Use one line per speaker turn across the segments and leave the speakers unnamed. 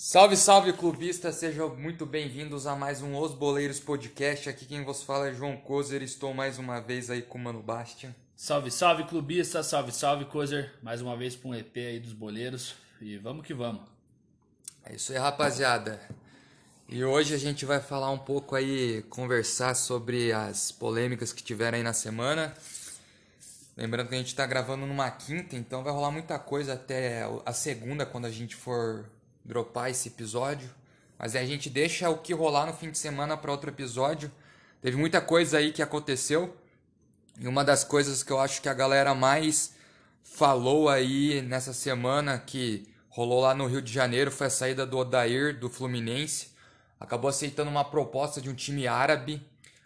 Salve, salve clubistas, sejam muito bem-vindos a mais um Os Boleiros Podcast. Aqui quem vos fala é João Kozer, estou mais uma vez aí com o Mano Bastian.
Salve, salve clubistas, salve, salve Kozer, mais uma vez para um EP aí dos boleiros e vamos que vamos.
É isso aí, rapaziada. E hoje a gente vai falar um pouco aí, conversar sobre as polêmicas que tiveram aí na semana. Lembrando que a gente está gravando numa quinta, então vai rolar muita coisa até a segunda, quando a gente for dropar esse episódio. Mas a gente deixa o que rolar no fim de semana para outro episódio. Teve muita coisa aí que aconteceu. E uma das coisas que eu acho que a galera mais falou aí nessa semana que rolou lá no Rio de Janeiro foi a saída do Odair do Fluminense. Acabou aceitando uma proposta de um time árabe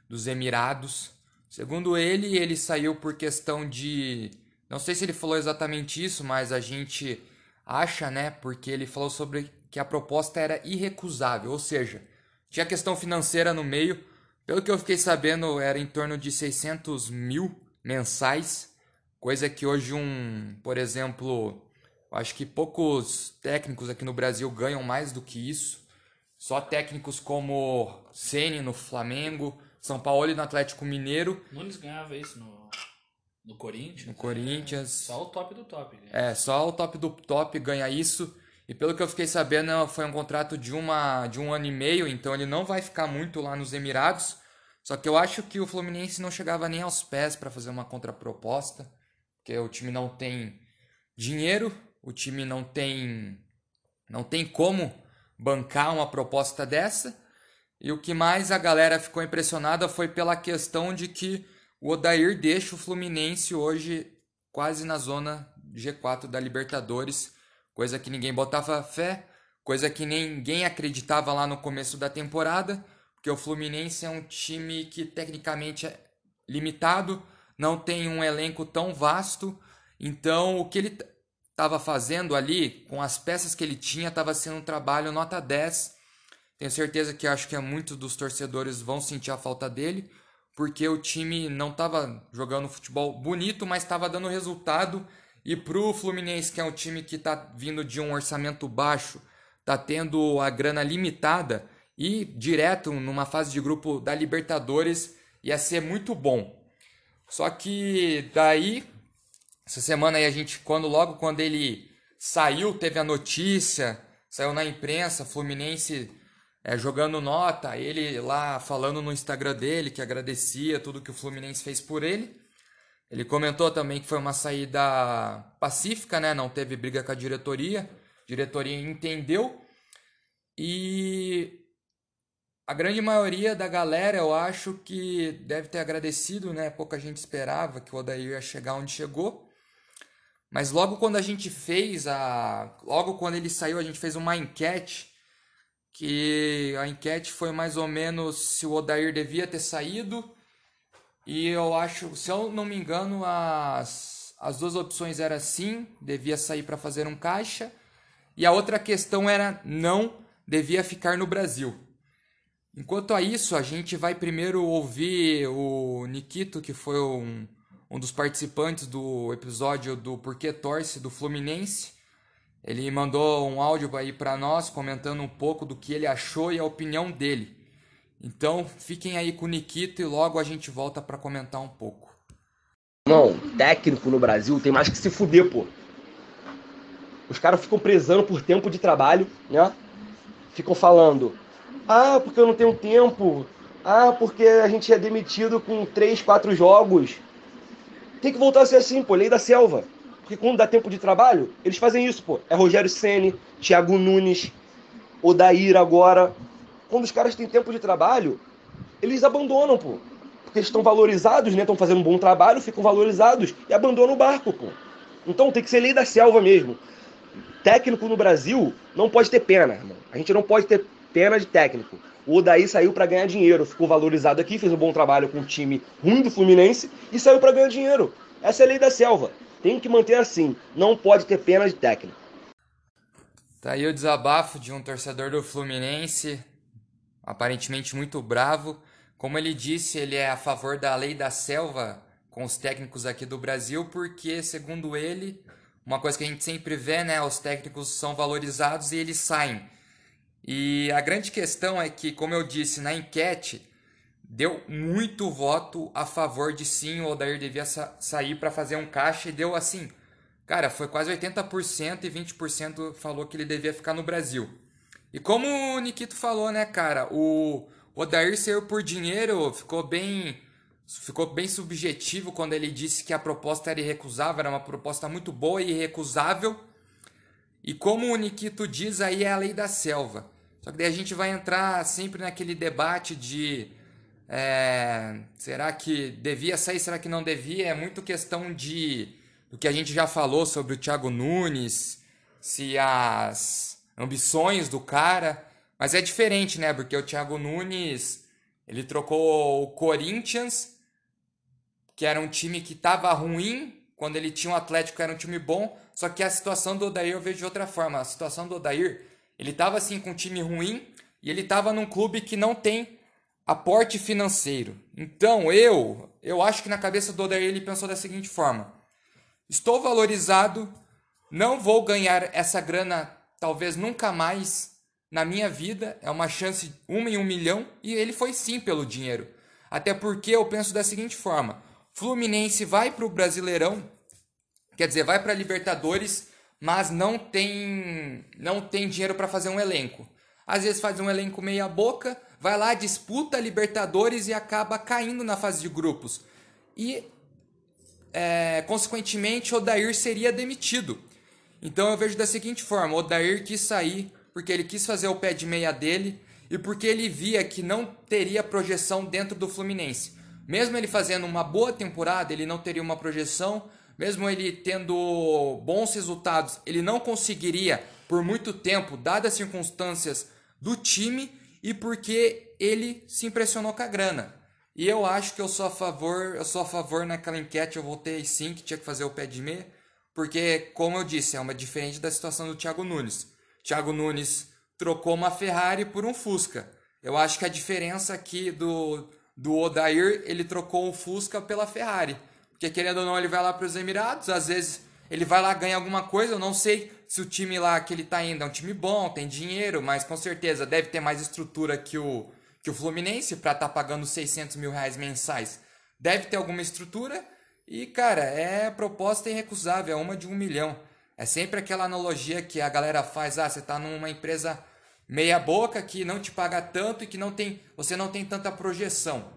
dos Emirados Segundo ele, ele saiu por questão de. Não sei se ele falou exatamente isso, mas a gente acha, né? Porque ele falou sobre que a proposta era irrecusável, ou seja, tinha questão financeira no meio. Pelo que eu fiquei sabendo, era em torno de 600 mil mensais, coisa que hoje um, por exemplo, acho que poucos técnicos aqui no Brasil ganham mais do que isso. Só técnicos como Ceni no Flamengo, são Paulo e no Atlético Mineiro.
Nunes ganhava isso no, no Corinthians.
No Corinthians.
É, só o top do top.
É, só o top do top ganha isso. E pelo que eu fiquei sabendo, foi um contrato de, uma, de um ano e meio, então ele não vai ficar muito lá nos Emirados. Só que eu acho que o Fluminense não chegava nem aos pés para fazer uma contraproposta, porque o time não tem dinheiro, o time não tem não tem como bancar uma proposta dessa. E o que mais a galera ficou impressionada foi pela questão de que o Odair deixa o Fluminense hoje quase na zona G4 da Libertadores, coisa que ninguém botava fé, coisa que ninguém acreditava lá no começo da temporada, porque o Fluminense é um time que tecnicamente é limitado, não tem um elenco tão vasto, então o que ele estava fazendo ali, com as peças que ele tinha, estava sendo um trabalho nota 10 tenho certeza que acho que muitos dos torcedores vão sentir a falta dele, porque o time não estava jogando futebol bonito, mas estava dando resultado. E pro Fluminense, que é um time que está vindo de um orçamento baixo, está tendo a grana limitada e direto numa fase de grupo da Libertadores ia ser muito bom. Só que daí essa semana aí a gente quando logo quando ele saiu, teve a notícia, saiu na imprensa, Fluminense é, jogando nota, ele lá falando no Instagram dele que agradecia tudo que o Fluminense fez por ele. Ele comentou também que foi uma saída pacífica, né? Não teve briga com a diretoria. A diretoria entendeu. E a grande maioria da galera, eu acho que deve ter agradecido, né? Pouca gente esperava que o Odair ia chegar onde chegou. Mas logo quando a gente fez a. Logo quando ele saiu, a gente fez uma enquete que a enquete foi mais ou menos se o Odair devia ter saído. E eu acho, se eu não me engano, as, as duas opções eram sim, devia sair para fazer um caixa. E a outra questão era não, devia ficar no Brasil. Enquanto a isso, a gente vai primeiro ouvir o Nikito, que foi um, um dos participantes do episódio do Porquê Torce do Fluminense. Ele mandou um áudio aí para nós comentando um pouco do que ele achou e a opinião dele. Então, fiquem aí com o Nikito e logo a gente volta para comentar um pouco.
Não, técnico no Brasil tem mais que se fuder, pô. Os caras ficam prezando por tempo de trabalho, né? Ficam falando: "Ah, porque eu não tenho tempo. Ah, porque a gente é demitido com três, quatro jogos." Tem que voltar a ser assim, pô, lei da selva. Porque quando dá tempo de trabalho, eles fazem isso, pô. É Rogério Ceni, Thiago Nunes, Odair agora. Quando os caras têm tempo de trabalho, eles abandonam, pô. Porque eles estão valorizados, né? Estão fazendo um bom trabalho, ficam valorizados e abandonam o barco, pô. Então tem que ser lei da selva mesmo. Técnico no Brasil não pode ter pena, irmão. A gente não pode ter pena de técnico. O Odaí saiu para ganhar dinheiro, ficou valorizado aqui, fez um bom trabalho com o time ruim do Fluminense e saiu para ganhar dinheiro. Essa é a lei da selva. Tem que manter assim. Não pode ter pena de técnico.
Tá aí o desabafo de um torcedor do Fluminense, aparentemente muito bravo. Como ele disse, ele é a favor da lei da selva com os técnicos aqui do Brasil, porque, segundo ele, uma coisa que a gente sempre vê, né, os técnicos são valorizados e eles saem. E a grande questão é que, como eu disse na enquete, deu muito voto a favor de sim, o Odair devia sa sair para fazer um caixa e deu assim. Cara, foi quase 80% e 20% falou que ele devia ficar no Brasil. E como o Nikito falou, né, cara, o Odair saiu por dinheiro, ficou bem ficou bem subjetivo quando ele disse que a proposta era irrecusável, era uma proposta muito boa e irrecusável. E como o Nikito diz, aí é a lei da selva. Só que daí a gente vai entrar sempre naquele debate de é, será que devia sair, será que não devia? É muito questão de do que a gente já falou sobre o Thiago Nunes, se as ambições do cara. Mas é diferente, né? Porque o Thiago Nunes ele trocou o Corinthians, que era um time que estava ruim, quando ele tinha o um Atlético era um time bom, só que a situação do Odair eu vejo de outra forma. A situação do Odair, ele estava assim com um time ruim e ele estava num clube que não tem aporte financeiro. Então eu, eu acho que na cabeça do Odair ele pensou da seguinte forma: estou valorizado, não vou ganhar essa grana talvez nunca mais na minha vida, é uma chance uma em um milhão e ele foi sim pelo dinheiro. Até porque eu penso da seguinte forma: Fluminense vai para o Brasileirão Quer dizer, vai para Libertadores, mas não tem não tem dinheiro para fazer um elenco. Às vezes faz um elenco meia boca, vai lá, disputa Libertadores e acaba caindo na fase de grupos. E é, consequentemente, Odair seria demitido. Então eu vejo da seguinte forma: Odair quis sair porque ele quis fazer o pé de meia dele e porque ele via que não teria projeção dentro do Fluminense. Mesmo ele fazendo uma boa temporada, ele não teria uma projeção mesmo ele tendo bons resultados, ele não conseguiria por muito tempo, dadas as circunstâncias do time e porque ele se impressionou com a grana. E eu acho que eu sou a favor, eu sou a favor naquela enquete, eu voltei sim que tinha que fazer o pé de meia, porque como eu disse, é uma diferente da situação do Thiago Nunes. Thiago Nunes trocou uma Ferrari por um Fusca. Eu acho que a diferença aqui do do Odair, ele trocou o Fusca pela Ferrari. Porque querendo ou não, ele vai lá para os Emirados, às vezes ele vai lá ganha alguma coisa. Eu não sei se o time lá que ele está indo é um time bom, tem dinheiro, mas com certeza deve ter mais estrutura que o, que o Fluminense para estar tá pagando 600 mil reais mensais. Deve ter alguma estrutura e, cara, é proposta irrecusável, é uma de um milhão. É sempre aquela analogia que a galera faz: ah, você está numa empresa meia boca que não te paga tanto e que não tem, você não tem tanta projeção.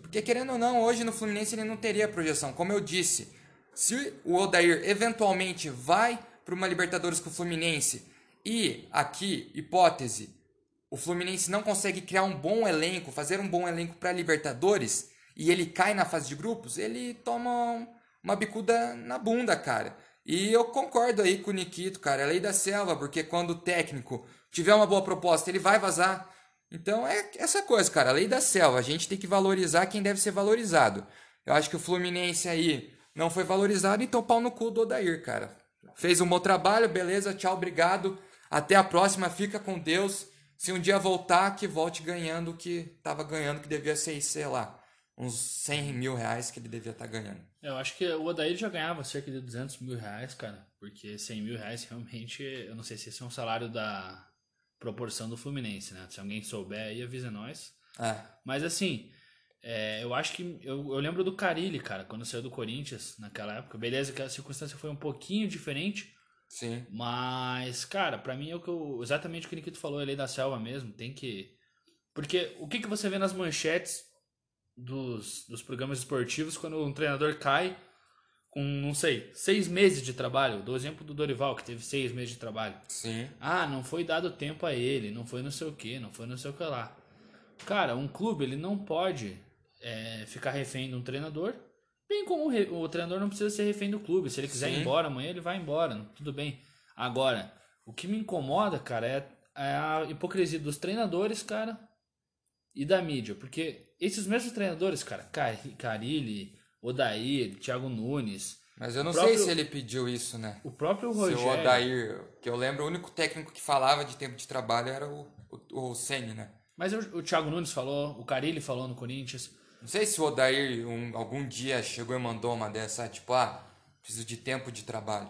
Porque querendo ou não, hoje no Fluminense ele não teria projeção. Como eu disse, se o Odair eventualmente vai para uma Libertadores com o Fluminense e aqui, hipótese, o Fluminense não consegue criar um bom elenco, fazer um bom elenco para Libertadores e ele cai na fase de grupos, ele toma uma bicuda na bunda, cara. E eu concordo aí com o Nikito, cara, é lei da selva, porque quando o técnico tiver uma boa proposta, ele vai vazar. Então é essa coisa, cara, a lei da selva. A gente tem que valorizar quem deve ser valorizado. Eu acho que o Fluminense aí não foi valorizado, então pau no cu do Odair, cara. Fez um bom trabalho, beleza, tchau, obrigado. Até a próxima, fica com Deus. Se um dia voltar, que volte ganhando o que estava ganhando, que devia ser, sei lá, uns 100 mil reais que ele devia estar tá ganhando.
Eu acho que o Odair já ganhava cerca de 200 mil reais, cara. Porque 100 mil reais realmente, eu não sei se esse é um salário da, proporção do Fluminense, né? Se alguém souber aí, avisa nós.
É.
Mas assim, é, eu acho que. Eu, eu lembro do Carilli, cara, quando saiu do Corinthians naquela época. Beleza, que a circunstância foi um pouquinho diferente.
Sim.
Mas, cara, para mim é o que eu, exatamente o que o Nikito falou, a lei da selva mesmo. Tem que. Porque o que, que você vê nas manchetes dos, dos programas esportivos quando um treinador cai com, não sei, seis meses de trabalho. Do exemplo do Dorival, que teve seis meses de trabalho.
Sim.
Ah, não foi dado tempo a ele, não foi não sei o que, não foi não sei o que lá. Cara, um clube, ele não pode é, ficar refém de um treinador, bem como o, o, treinador não precisa ser refém do clube. Se ele quiser Sim. ir embora amanhã, ele vai embora, tudo bem. Agora, o que me incomoda, cara, é, é a hipocrisia dos treinadores, cara, e da mídia. Porque esses mesmos treinadores, cara, Carilli, Odair, Thiago Nunes.
Mas eu não próprio, sei se ele pediu isso, né?
O próprio Rogério. Se o
Odair, que eu lembro, o único técnico que falava de tempo de trabalho era o, o, o Senni, né?
Mas o, o Thiago Nunes falou, o Carilli falou no Corinthians.
Não sei se o Odair um, algum dia chegou e mandou uma dessa, tipo, ah, preciso de tempo de trabalho.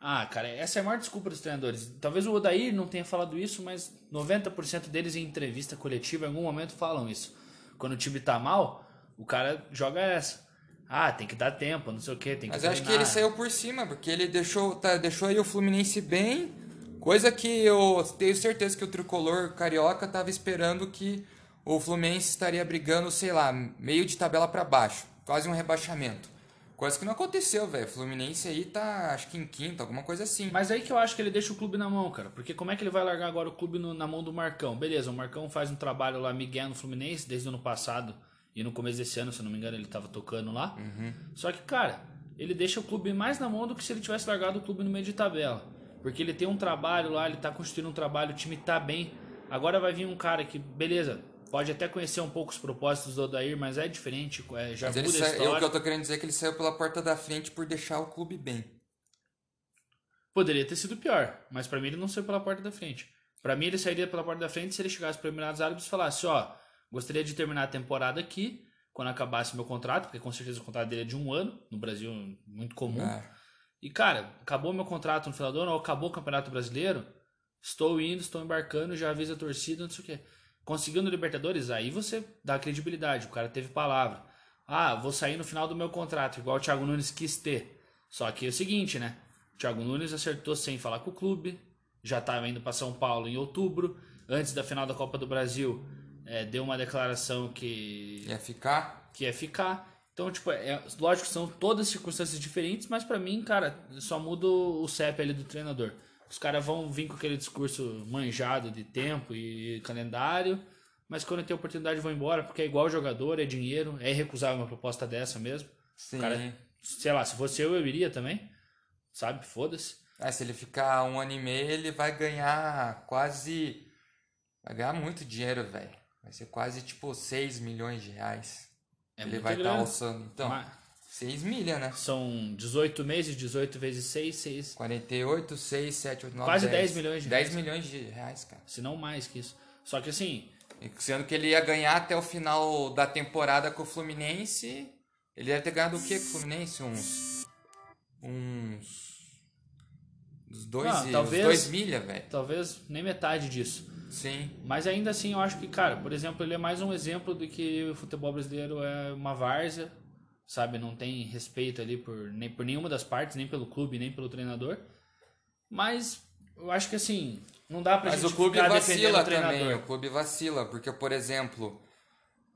Ah, cara, essa é a maior desculpa dos treinadores. Talvez o Odair não tenha falado isso, mas 90% deles em entrevista coletiva em algum momento falam isso. Quando o time tá mal, o cara joga essa. Ah, tem que dar tempo, não sei o que, tem que
Mas acho que ele saiu por cima, porque ele deixou, tá, deixou aí o Fluminense bem, coisa que eu tenho certeza que o tricolor carioca tava esperando que o Fluminense estaria brigando, sei lá, meio de tabela para baixo, quase um rebaixamento. Coisa que não aconteceu, velho. O Fluminense aí tá, acho que em quinto, alguma coisa assim.
Mas aí que eu acho que ele deixa o clube na mão, cara. Porque como é que ele vai largar agora o clube no, na mão do Marcão? Beleza, o Marcão faz um trabalho lá, Miguel no Fluminense, desde o ano passado. E no começo desse ano, se eu não me engano, ele tava tocando lá.
Uhum.
Só que, cara, ele deixa o clube mais na mão do que se ele tivesse largado o clube no meio de tabela. Porque ele tem um trabalho lá, ele tá construindo um trabalho, o time tá bem. Agora vai vir um cara que, beleza, pode até conhecer um pouco os propósitos do Odair, mas é diferente, é, já
Mas ele sa... eu, o que eu tô querendo dizer é que ele saiu pela porta da frente por deixar o clube bem.
Poderia ter sido pior, mas pra mim ele não saiu pela porta da frente. Pra mim ele sairia pela porta da frente se ele chegasse para Emirados Árabes e falasse, ó, gostaria de terminar a temporada aqui, quando acabasse meu contrato, porque com certeza o contrato dele é de um ano, no Brasil muito comum.
É.
E cara, acabou meu contrato no final do ano, ou acabou o Campeonato Brasileiro, estou indo, estou embarcando, já avisa a torcida, não sei o quê. Conseguindo Libertadores, aí você dá credibilidade, o cara teve palavra. Ah, vou sair no final do meu contrato, igual o Thiago Nunes quis ter. Só que é o seguinte, né? O Thiago Nunes acertou sem falar com o clube, já estava indo para São Paulo em outubro, antes da final da Copa do Brasil, é, deu uma declaração que
Ia ficar.
que é ficar. Então, tipo, é, lógico que são todas circunstâncias diferentes, mas pra mim, cara, só muda o CEP ali do treinador. Os caras vão vir com aquele discurso manjado de tempo e calendário, mas quando tem oportunidade vão embora, porque é igual jogador, é dinheiro, é irrecusável uma proposta dessa mesmo.
Sim.
Cara, sei lá, se fosse eu, eu iria também, sabe? Foda-se.
Ah, se ele ficar um ano e meio, ele vai ganhar quase. Vai ganhar muito dinheiro, velho. Vai ser quase tipo 6 milhões de reais.
É
ele vai estar
grana.
alçando. Então,
Mas
6 milha, né?
São 18 meses, 18 vezes 6, 6,
48, 6, 7, 8, 9,
Quase
10.
10 milhões de
10
reais.
milhões de reais, cara.
se não mais que isso. Só que assim,
Sendo que ele ia ganhar até o final da temporada com o Fluminense. Ele deve ter ganhado o quê com o Fluminense? Uns. Uns. Uns dois,
Não,
e-
talvez-
uns dois milha, velho.
talvez nem metade disso.
Sim.
Mas ainda assim, eu acho que, cara, por exemplo, ele é mais um exemplo de que o futebol brasileiro é uma várzea, sabe? Não tem respeito ali por, nem por nenhuma das partes, nem pelo clube, nem pelo treinador. Mas eu acho que, assim, não dá pra
Mas
gente
o clube vacila
o
também. O clube vacila, porque, por exemplo,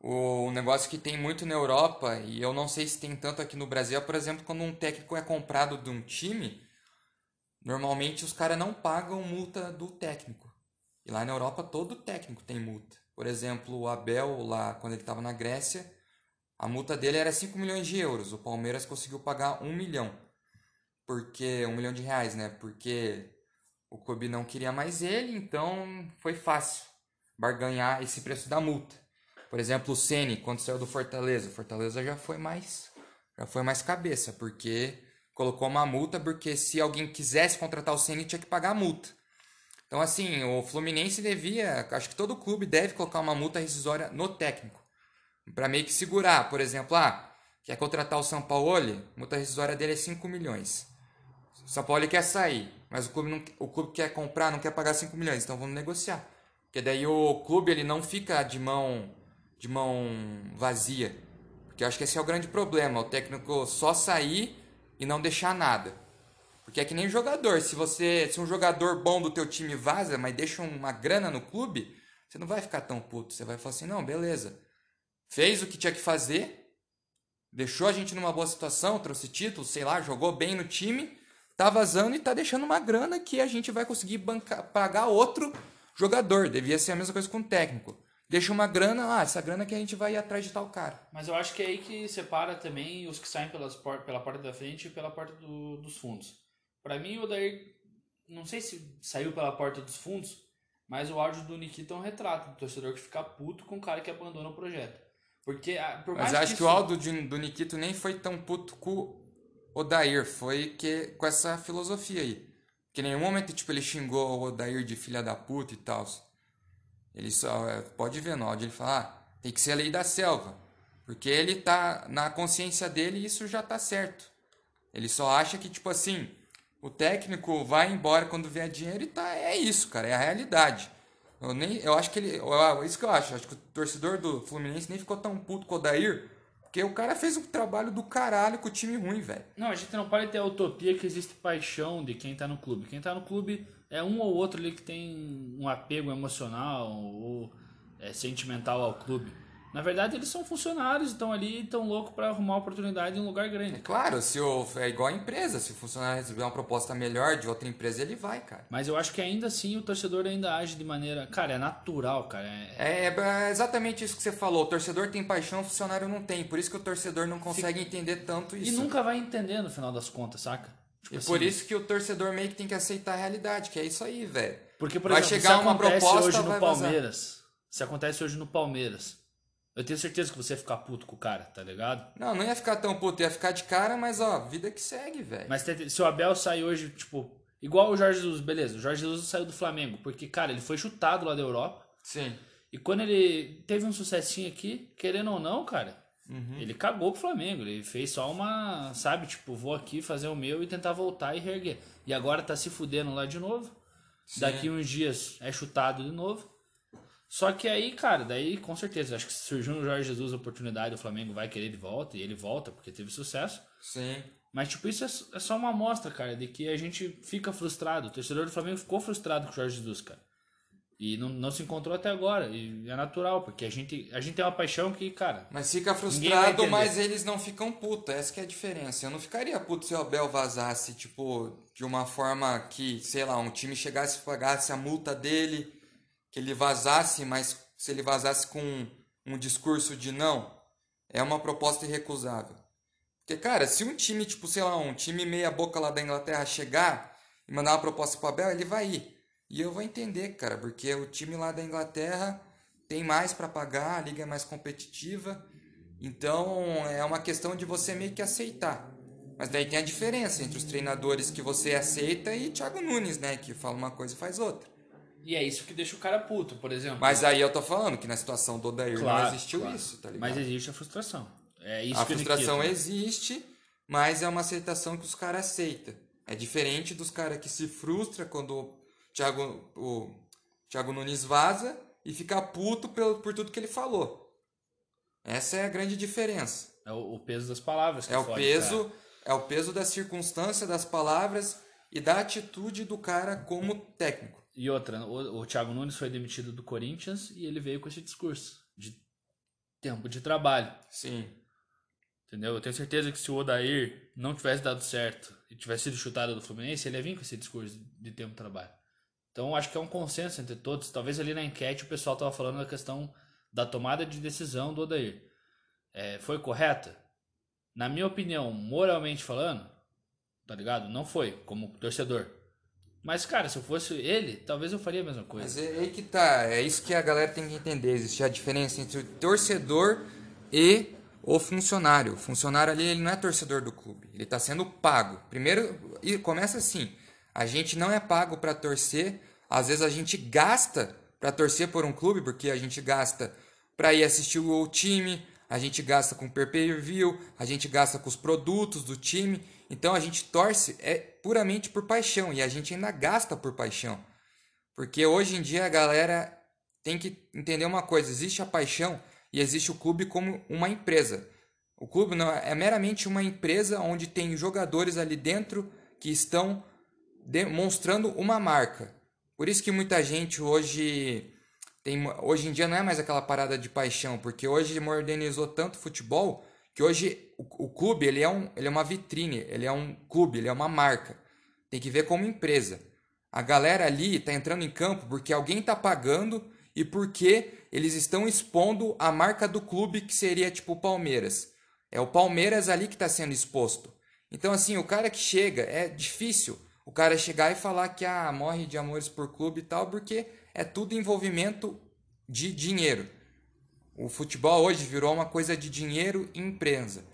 o um negócio que tem muito na Europa, e eu não sei se tem tanto aqui no Brasil, é, por exemplo, quando um técnico é comprado de um time, normalmente os caras não pagam multa do técnico. E lá na Europa todo técnico tem multa. Por exemplo, o Abel, lá quando ele estava na Grécia, a multa dele era 5 milhões de euros. O Palmeiras conseguiu pagar 1 milhão. Porque. 1 milhão de reais, né? Porque o clube não queria mais ele, então foi fácil barganhar esse preço da multa. Por exemplo, o Ceni quando saiu do Fortaleza, o Fortaleza já foi mais já foi mais cabeça, porque colocou uma multa porque se alguém quisesse contratar o Ceni tinha que pagar a multa. Então assim, o Fluminense devia, acho que todo clube deve colocar uma multa rescisória no técnico, para meio que segurar, por exemplo, ah, quer contratar o Sampaoli, a multa rescisória dele é 5 milhões. O São Paulo quer sair, mas o clube, não, o clube quer comprar, não quer pagar 5 milhões, então vamos negociar. Porque daí o clube ele não fica de mão de mão vazia. Porque eu acho que esse é o grande problema, o técnico só sair e não deixar nada. Porque é que nem jogador, se você, se um jogador bom do teu time vaza, mas deixa uma grana no clube, você não vai ficar tão puto, você vai falar assim: "Não, beleza. Fez o que tinha que fazer, deixou a gente numa boa situação, trouxe título, sei lá, jogou bem no time, tá vazando e tá deixando uma grana que a gente vai conseguir bancar, pagar outro jogador. Devia ser a mesma coisa com o técnico. Deixa uma grana, ah, essa grana que a gente vai ir atrás de tal cara.
Mas eu acho que é aí que separa também os que saem pelas por- pela porta da frente e pela porta do- dos fundos. Pra mim, o Odair, não sei se saiu pela porta dos fundos, mas o áudio do Nikita é um retrato do torcedor que fica puto com o cara que abandona o projeto. Porque, ah, por
Mas acho que,
isso-
o áudio de- do Nikito nem foi tão puto com o Odair, foi que, com essa filosofia aí. Que em nenhum momento, tipo, ele xingou o Odair de filha da puta e tal. Ele só, é, pode ver no áudio, ele fala, ah, tem que ser a lei da selva. Porque ele tá, na consciência dele, isso já tá certo. Ele só acha que, tipo assim, O técnico vai embora quando vier dinheiro e tá, é isso, cara, é a realidade. Eu, nem, eu acho que ele. Eu, isso que eu acho. Acho que o torcedor do Fluminense nem ficou tão puto com o Odair. Porque o cara fez um trabalho do caralho com o time ruim, velho.
Não, a gente não pode ter a utopia que existe paixão de quem tá no clube. Quem tá no clube é um ou outro ali que tem um apego emocional ou é, sentimental ao clube. Na verdade, eles são funcionários, estão ali e estão loucos para arrumar oportunidade em um lugar grande.
É claro, se o, é igual a empresa, se o funcionário receber uma proposta melhor de outra empresa, ele vai, cara.
Mas eu acho que ainda assim o torcedor ainda age de maneira. Cara, é natural, cara. É,
é, é exatamente isso que você falou. O torcedor tem paixão, o funcionário não tem. Por isso que o torcedor não consegue Fica... entender tanto isso.
E nunca vai entender no final das contas, saca?
Tipo e assim, por isso que o torcedor meio que tem que aceitar a realidade, que é isso aí, velho.
Porque, por vai exemplo, chegar uma proposta hoje no Palmeiras. Vazar. Se acontece hoje no Palmeiras eu tenho certeza que você ia ficar puto com o cara, tá ligado?
Não, não ia ficar tão puto, ia ficar de cara, mas ó, vida que segue, velho.
Mas se o Abel sair hoje, tipo, igual o Jorge Jesus, beleza, o Jorge Jesus saiu do Flamengo, porque, cara, ele foi chutado lá da Europa.
Sim.
E quando ele teve um sucessinho aqui, querendo ou não, cara, uhum. ele cagou pro Flamengo. Ele fez só uma, sabe, tipo, vou aqui fazer o meu e tentar voltar e reerguer. E agora tá se fudendo lá de novo. Sim. Daqui uns dias é chutado de novo. Só que aí, cara, daí com certeza, acho que se surgiu no Jorge Jesus a oportunidade, o Flamengo vai querer de volta, e ele volta porque teve sucesso.
Sim.
Mas, tipo, isso é, é só uma amostra, cara, de que a gente fica frustrado. O torcedor do Flamengo ficou frustrado com o Jorge Jesus, cara. E não, não se encontrou até agora. E é natural, porque a gente, a gente tem uma paixão que, cara.
Mas fica frustrado, mas eles não ficam putos. Essa que é a diferença. Eu não ficaria puto se o Abel vazasse, tipo, de uma forma que, sei lá, um time chegasse e pagasse a multa dele que ele vazasse, mas se ele vazasse com um, um discurso de não, é uma proposta irrecusável. Porque, cara, se um time, tipo, sei lá, um time meia boca lá da Inglaterra chegar e mandar uma proposta para o Abel, ele vai ir. E eu vou entender, cara, porque o time lá da Inglaterra tem mais para pagar, a liga é mais competitiva. Então, é uma questão de você meio que aceitar. Mas daí tem a diferença entre os treinadores que você aceita e Thiago Nunes, né, que fala uma coisa e faz outra.
E é isso que deixa o cara puto, por exemplo.
Mas aí eu tô falando que na situação do Odair claro, não existiu claro. isso, tá ligado?
Mas existe a frustração. É isso
a frustração existe, mas é uma aceitação que os caras aceitam. É diferente dos caras que se frustra quando o Thiago, o Thiago Nunes vaza e fica puto por, por tudo que ele falou. Essa é a grande diferença.
É o, o peso das palavras.
é o peso, é o peso da circunstância das palavras e da atitude do cara como técnico.
E outra, o, o Thiago Nunes foi demitido do Corinthians e ele veio com esse discurso de tempo de trabalho.
Sim.
Entendeu? Eu tenho certeza que se o Odair não tivesse dado certo e tivesse sido chutado do Fluminense, ele ia vir com esse discurso de tempo de trabalho. Então acho que é um consenso entre todos. Talvez ali na enquete o pessoal estava falando da questão da tomada de decisão do Odair. É, foi correta? Na minha opinião, moralmente falando, tá ligado? Não foi, como torcedor. Mas, cara, se eu fosse ele, talvez eu faria a mesma coisa.
Mas é aí que tá. É isso que a galera tem que entender. Existe a diferença entre o torcedor e o funcionário. O funcionário ali, ele não é torcedor do clube. Ele está sendo pago. Primeiro, e começa assim. A gente não é pago para torcer. Às vezes a gente gasta para torcer por um clube, porque a gente gasta para ir assistir o time, a gente gasta com pay-per-view, a gente gasta com os produtos do time. Então a gente torce é puramente por paixão e a gente ainda gasta por paixão. Porque hoje em dia a galera tem que entender uma coisa: existe a paixão e existe o clube como uma empresa. O clube não é meramente uma empresa onde tem jogadores ali dentro que estão demonstrando uma marca. Por isso que muita gente hoje tem hoje em dia não é mais aquela parada de paixão, porque hoje modernizou tanto o futebol que hoje o, o, clube ele é, um, ele é uma vitrine, ele é um clube, ele é uma marca. Tem que ver como empresa. A galera ali está entrando em campo porque alguém está pagando e porque eles estão expondo a marca do clube que seria tipo o Palmeiras. É o Palmeiras ali que está sendo exposto. Então assim, o cara que chega, é difícil o cara chegar e falar que ah, morre de amores por clube e tal, porque é tudo envolvimento de dinheiro. O futebol hoje virou uma coisa de dinheiro e empresa.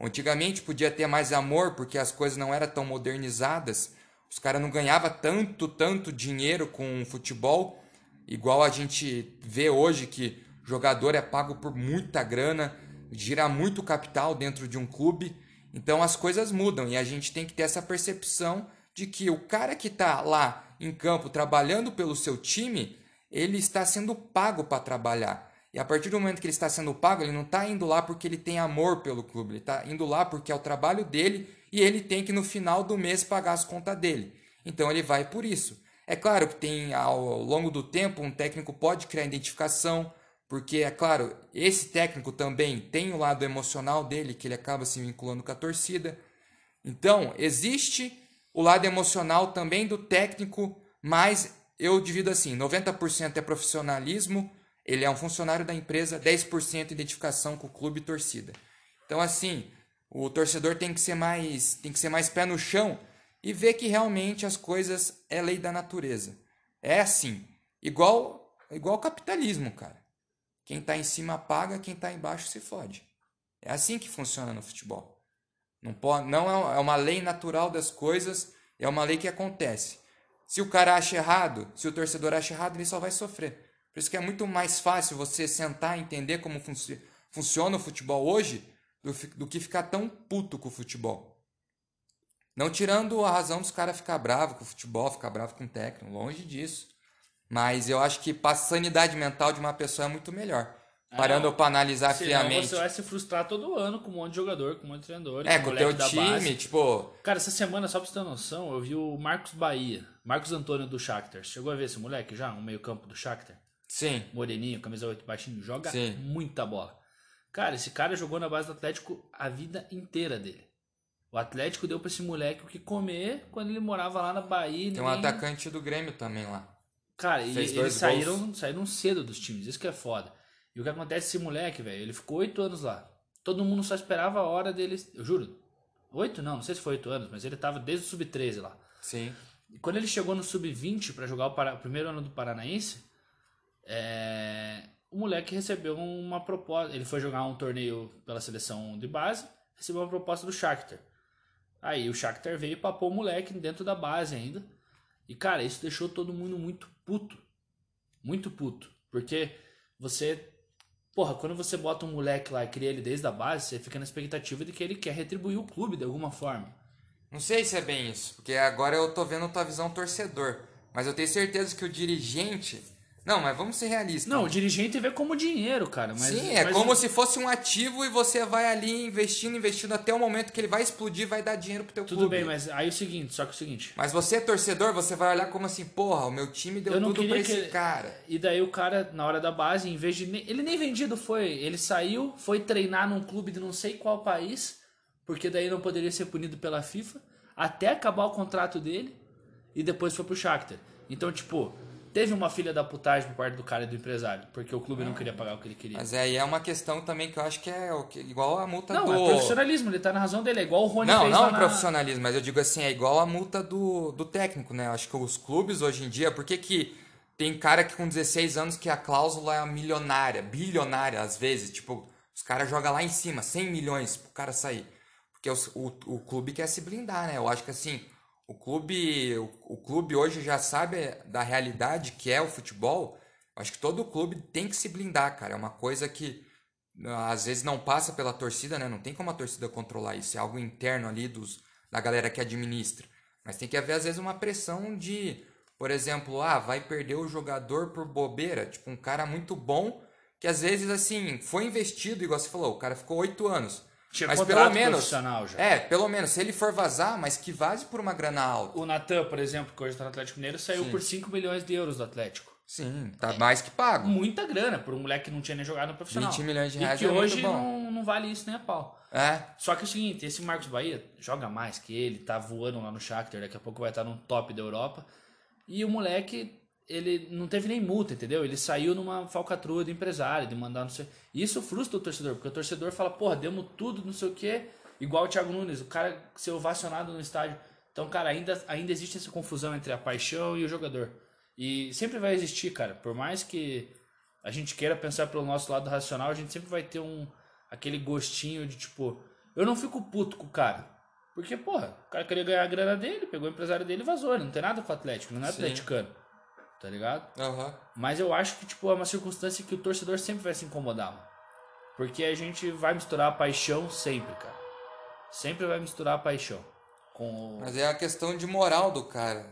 Antigamente podia ter mais amor porque as coisas não eram tão modernizadas. Os caras não ganhavam tanto, tanto dinheiro com futebol, igual a gente vê hoje que jogador é pago por muita grana, gira muito capital dentro de um clube. Então as coisas mudam e a gente tem que ter essa percepção de que o cara que está lá em campo trabalhando pelo seu time, ele está sendo pago para trabalhar. E a partir do momento que ele está sendo pago, ele não está indo lá porque ele tem amor pelo clube, ele está indo lá porque é o trabalho dele e ele tem que no final do mês pagar as contas dele. Então ele vai por isso. É claro que tem ao longo do tempo um técnico pode criar identificação, porque é claro, esse técnico também tem o lado emocional dele que ele acaba se vinculando com a torcida. Então, existe o lado emocional também do técnico, mas eu divido assim, 90% é profissionalismo, ele é um funcionário da empresa, 10% identificação com o clube e torcida. Então assim, o torcedor tem que ser mais, tem que ser mais pé no chão e ver que realmente as coisas é lei da natureza. É assim, igual igual capitalismo, cara. Quem está em cima paga, quem está embaixo se fode. É assim que funciona no futebol. Não, pode, não é, é uma lei natural das coisas, é uma lei que acontece. Se o cara acha errado, se o torcedor acha errado, ele só vai sofrer. Por isso que é muito mais fácil você sentar e entender como fun funciona o futebol hoje do, do, que ficar tão puto com o futebol. Não tirando a razão dos caras ficar bravo com o futebol, ficar bravo com o técnico, longe disso. Mas eu acho que a sanidade mental de uma pessoa é muito melhor. Parando ah, para analisar
senão
friamente.
você vai se frustrar todo ano com um monte de jogador, com um monte de treinador.
É, com o teu time, base. tipo.
Cara, essa semana, só pra você ter noção, eu vi o Marcos Bahia, Marcos Antônio do Shakhtar. Chegou a ver esse moleque já? Um meio-campo do Shakhtar?
Sim.
Moreninho, camisa 8 baixinho, joga Sim. muita bola. Cara, esse cara jogou na base do Atlético a vida inteira dele. O Atlético deu pra esse moleque o que comer quando ele morava lá na Bahia.
Tem um atacante do Grêmio também lá.
Cara, e eles saíram, saíram cedo dos times, isso que é foda. E o que acontece esse moleque, velho, ele ficou oito anos lá. Todo mundo só esperava a hora dele. Eu juro. Oito não, não sei se foi oito anos, mas ele tava desde o sub-13 lá.
Sim.
E quando ele chegou no sub-20 para jogar o, para... o, primeiro ano do Paranaense, é... o moleque recebeu uma proposta. Ele foi jogar um torneio pela seleção de base, recebeu uma proposta do Shakhtar. Aí o Shakhtar veio e papou o moleque dentro da base ainda. E cara, isso deixou todo mundo muito puto. Muito puto. Porque você Porra, quando você bota um moleque lá e cria ele desde a base, você fica na expectativa de que ele quer retribuir o clube de alguma forma.
Não sei se é bem isso, porque agora eu tô vendo tua visão torcedor. Mas eu tenho certeza que o dirigente não, mas vamos ser realistas.
Não, o dirigente vê como dinheiro, cara. Mas,
Sim, é
mas
como se fosse um ativo e você vai ali investindo, investindo até o momento que ele vai explodir, vai dar dinheiro pro teu
tudo
clube.
Tudo bem, mas aí é o seguinte, só que é o seguinte.
Mas você é torcedor, você vai olhar como assim, porra, o meu time deu tudo pra esse cara.
E daí o cara, na hora da base, em vez de. Ele nem vendido foi. Ele saiu, foi treinar num clube de não sei qual país, porque daí não poderia ser punido pela FIFA, até acabar o contrato dele, e depois foi pro Shakhtar. Então, tipo Teve uma filha da putagem por parte do cara e do empresário, porque o clube não queria pagar o que ele queria.
Mas aí é uma questão também que eu acho que é igual a multa
não,
do.
Não, é profissionalismo, ele tá na razão dele, é igual o Rony
Não, não
na...
profissionalismo, mas eu digo assim, é igual a multa do, do técnico, né? Eu acho que os clubes hoje em dia, por que que tem cara que com 16 anos que a cláusula é milionária, bilionária às vezes, tipo, os caras jogam lá em cima, 100 milhões pro cara sair. Porque os, o, o clube quer se blindar, né? Eu acho que assim, o clube, o, o, clube hoje já sabe da realidade que é o futebol. Acho que todo clube tem que se blindar, cara. É uma coisa que às vezes não passa pela torcida, né? Não tem como a torcida controlar isso. É algo interno ali dos, da galera que administra. Mas tem que haver às vezes uma pressão de, por exemplo, ah, vai perder o jogador por bobeira. Tipo, um cara muito bom que às vezes assim foi investido, igual você falou, o cara ficou oito anos.
Tinha
mas pelo menos. Já. É, pelo menos, se ele for vazar, mas que vaze por uma grana alta.
O Natan, por exemplo, que hoje está no Atlético Mineiro, saiu Sim. por 5 milhões de euros do Atlético.
Sim, tá é, mais que pago.
Muita grana, por um moleque que não tinha nem jogado no profissional.
20 milhões de reais
e que
é
hoje
não,
não vale isso nem a pau.
É.
Só que é o seguinte, esse Marcos Bahia joga mais que ele, tá voando lá no Shakhtar, daqui a pouco vai estar no top da Europa. E o moleque ele não teve nem multa, entendeu? Ele saiu numa falcatrua do empresário, de mandar não sei. Isso frustra o torcedor, porque o torcedor fala, porra, demos tudo, não sei o quê. Igual o Thiago Nunes, o cara ser ovacionado no estádio. Então, cara, ainda, ainda existe essa confusão entre a paixão e o jogador. E sempre vai existir, cara. Por mais que a gente queira pensar pelo nosso lado racional, a gente sempre vai ter um aquele gostinho de tipo, eu não fico puto com o cara. Porque, porra, o cara queria ganhar a grana dele, pegou o empresário dele e vazou. Ele não tem nada com o Atlético, não é Sim. atleticano. Tá ligado?
Uhum.
Mas eu acho que, tipo, é uma circunstância que o torcedor sempre vai se incomodar, mano. Porque a gente vai misturar a paixão sempre, cara. Sempre vai misturar a paixão. com.
Mas é a questão de moral do cara.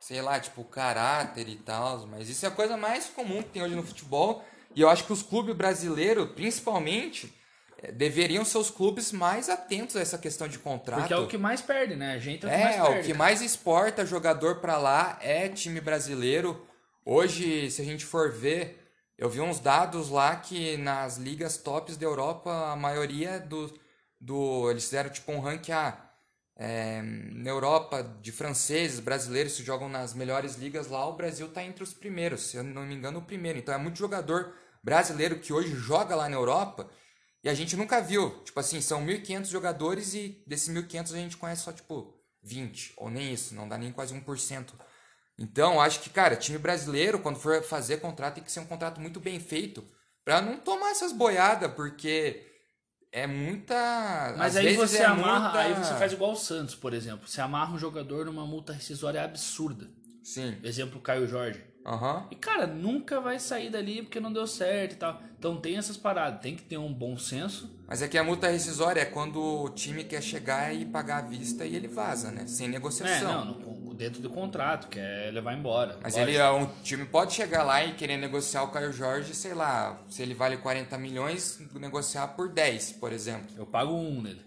Sei lá, tipo, caráter e tal. Mas isso é a coisa mais comum que tem hoje no futebol. E eu acho que os clubes brasileiros, principalmente, eh, deveriam ser os clubes mais atentos a essa questão de contrato.
Porque é o que mais perde, né? A gente é o que
É,
mais perde.
o que mais exporta jogador pra lá é time brasileiro. Hoje, se a gente for ver, eu vi uns dados lá que nas ligas tops da Europa, a maioria do. do eles fizeram tipo um ranking ah, é, na Europa de franceses, brasileiros que jogam nas melhores ligas lá, o Brasil tá entre os primeiros, se eu não me engano, o primeiro. Então é muito jogador brasileiro que hoje joga lá na Europa e a gente nunca viu. Tipo assim, são 1.500 jogadores e desses 1.500 a gente conhece só, tipo, 20, ou nem isso, não dá nem quase 1%. Então, acho que, cara, time brasileiro, quando for fazer contrato, tem que ser um contrato muito bem feito pra não tomar essas boiadas, porque é muita.
Mas aí você
é
amarra,
muita-
aí você faz igual o Santos, por exemplo. Você amarra um jogador numa multa rescisória absurda.
Sim.
Exemplo, Caio Jorge.
Aham.
E, cara, nunca vai sair dali porque não deu certo e tal. Então tem essas paradas, tem que ter um bom senso.
Mas é que a multa rescisória é quando o time quer chegar e pagar à vista e ele vaza, né? Sem
É,
negociação.
não, no- dentro do contrato, quer levar embora.
Mas
Lógico.
ele, é um time pode chegar lá e querer negociar o Caio Jorge, sei lá, se ele vale 40 milhões, negociar por 10, por exemplo.
Eu pago um nele.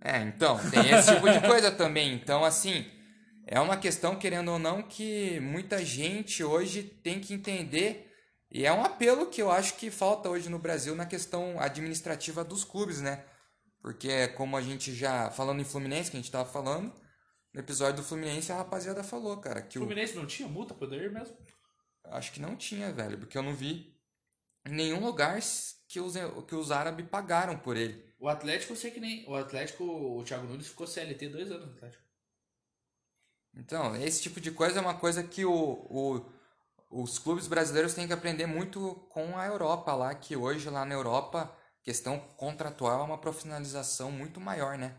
É, então, tem esse tipo de coisa também. Então, assim, é uma questão, querendo ou não, que muita gente hoje tem que entender. E é um apelo que eu acho que falta hoje no Brasil na questão administrativa dos clubes, né? Porque, como a gente já, falando em Fluminense, que a gente tava falando, no episódio do Fluminense a rapaziada falou, cara, que
O
o.
Fluminense não tinha multa pro Odair mesmo?
Acho que não tinha, velho, porque eu não vi em nenhum lugar que os, que os árabes pagaram por ele.
O Atlético, eu sei que nem. O Atlético, o Thiago Nunes ficou CLT dois anos no Atlético.
Então, esse tipo de coisa é uma coisa que o, o- os clubes brasileiros têm que aprender muito com a Europa lá, que hoje lá na Europa, questão contratual é uma profissionalização muito maior, né?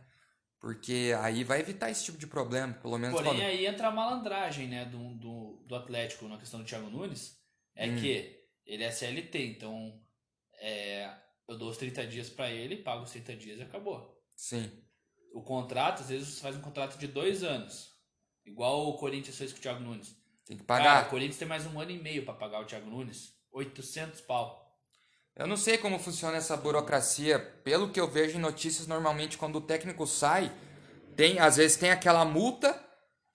Porque aí vai evitar esse tipo de problema, pelo menos
Porém,
quando...
aí entra a malandragem, né, do, do, do Atlético na questão do Thiago Nunes. É
Hum.
que ele é CLT, então é, eu dou os 30 dias pra ele, pago os 30 dias e acabou.
Sim,
O contrato, às vezes você faz um contrato de dois anos. Igual o Corinthians fez com o Thiago Nunes.
tem que
Cara,
pagar.
o Corinthians tem mais um ano e meio pra pagar o Thiago Nunes. 800 pau.
Eu não sei como funciona essa burocracia. Pelo que eu vejo em notícias, normalmente quando o técnico sai, tem às vezes tem aquela multa,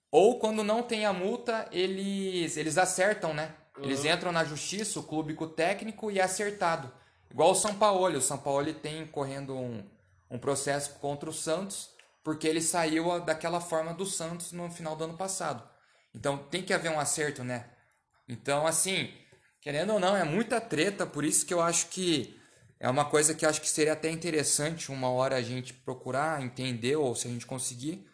ou quando não tem a multa, eles, eles acertam, né? Eles
Uhum.
entram na justiça, o clube com o técnico, e é acertado. Igual o São Paulo. O São Paulo tem correndo um, um processo contra o Santos, porque ele saiu daquela forma do Santos no final do ano passado. Então tem que haver um acerto, né? Então, assim, querendo ou não, é muita treta, por isso que eu acho que é uma coisa que acho que seria até interessante uma hora a gente procurar entender, ou se a gente conseguir,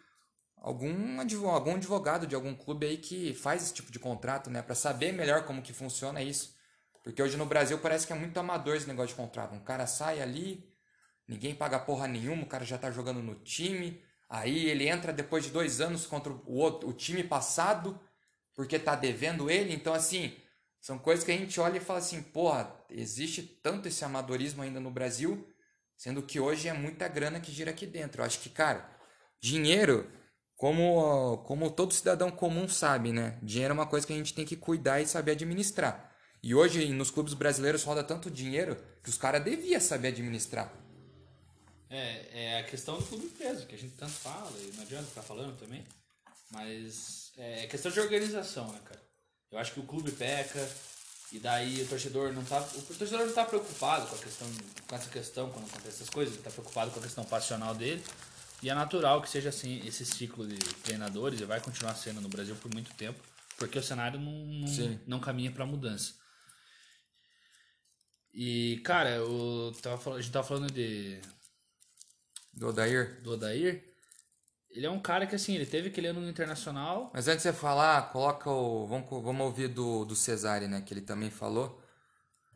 algum advogado, algum advogado de algum clube aí que faz esse tipo de contrato, né? Pra saber melhor como que funciona isso. Porque hoje no Brasil parece que é muito amador esse negócio de contrato. Um cara sai ali, ninguém paga porra nenhuma, o cara já tá jogando no time, aí ele entra depois de dois anos contra o outro, o time passado, porque tá devendo ele. Então, assim, são coisas que a gente olha e fala assim, porra, existe tanto esse amadorismo ainda no Brasil, sendo que hoje é muita grana que gira aqui dentro. Eu acho que, cara, dinheiro, como, como todo cidadão comum sabe, né? Dinheiro é uma coisa que a gente tem que cuidar e saber administrar. E hoje nos clubes brasileiros roda tanto dinheiro que os caras deviam saber administrar.
É, é a questão do clube empresa, que a gente tanto fala, e não adianta ficar falando também. Mas é questão de organização, né, cara? Eu acho que o clube peca, e daí o torcedor não tá. O torcedor não tá preocupado com a questão, com essa questão, quando acontece essas coisas, ele tá preocupado com a questão passional dele. E é natural que seja assim esse ciclo de treinadores, e vai continuar sendo no Brasil por muito tempo, porque o cenário não, não, não caminha para mudança. E, cara, eu tava a gente tava falando de,
Do Odair.
do Odair, ele é um cara que, assim, ele teve aquele ano no Internacional.
Mas antes de você falar, coloca o. Vamos, vamos ouvir do, do Cesário, né? Que ele também falou.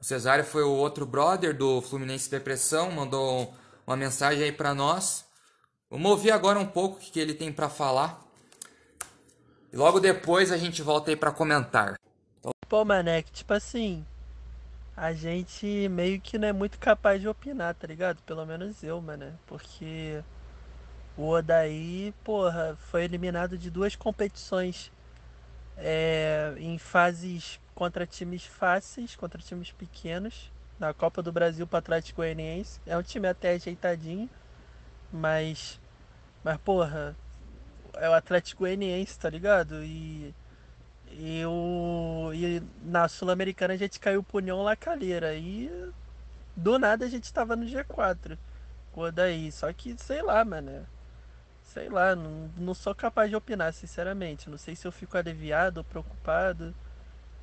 O Cesário foi o outro brother do Fluminense Depressão, mandou uma mensagem aí pra nós. Vamos ouvir agora um pouco o que, que ele tem pra falar. E logo depois a gente volta aí pra comentar.
Pô, mané, que tipo assim, a gente meio que não é muito capaz de opinar, tá ligado? Pelo menos eu, mané. Porque O Odaí, porra, foi eliminado de duas competições é, em fases contra times fáceis, contra times pequenos. Na Copa do Brasil para Atlético Goianiense. É um time até ajeitadinho, mas. Mas, porra, é o Atlético Goianiense, tá ligado? E. E, o, e na Sul-Americana a gente caiu pro União La Calheira. E do nada a gente tava no G4. O daí. Só que, sei lá, mano. Sei lá, não, não sou capaz de opinar, sinceramente. Não sei se eu fico aliviado ou preocupado.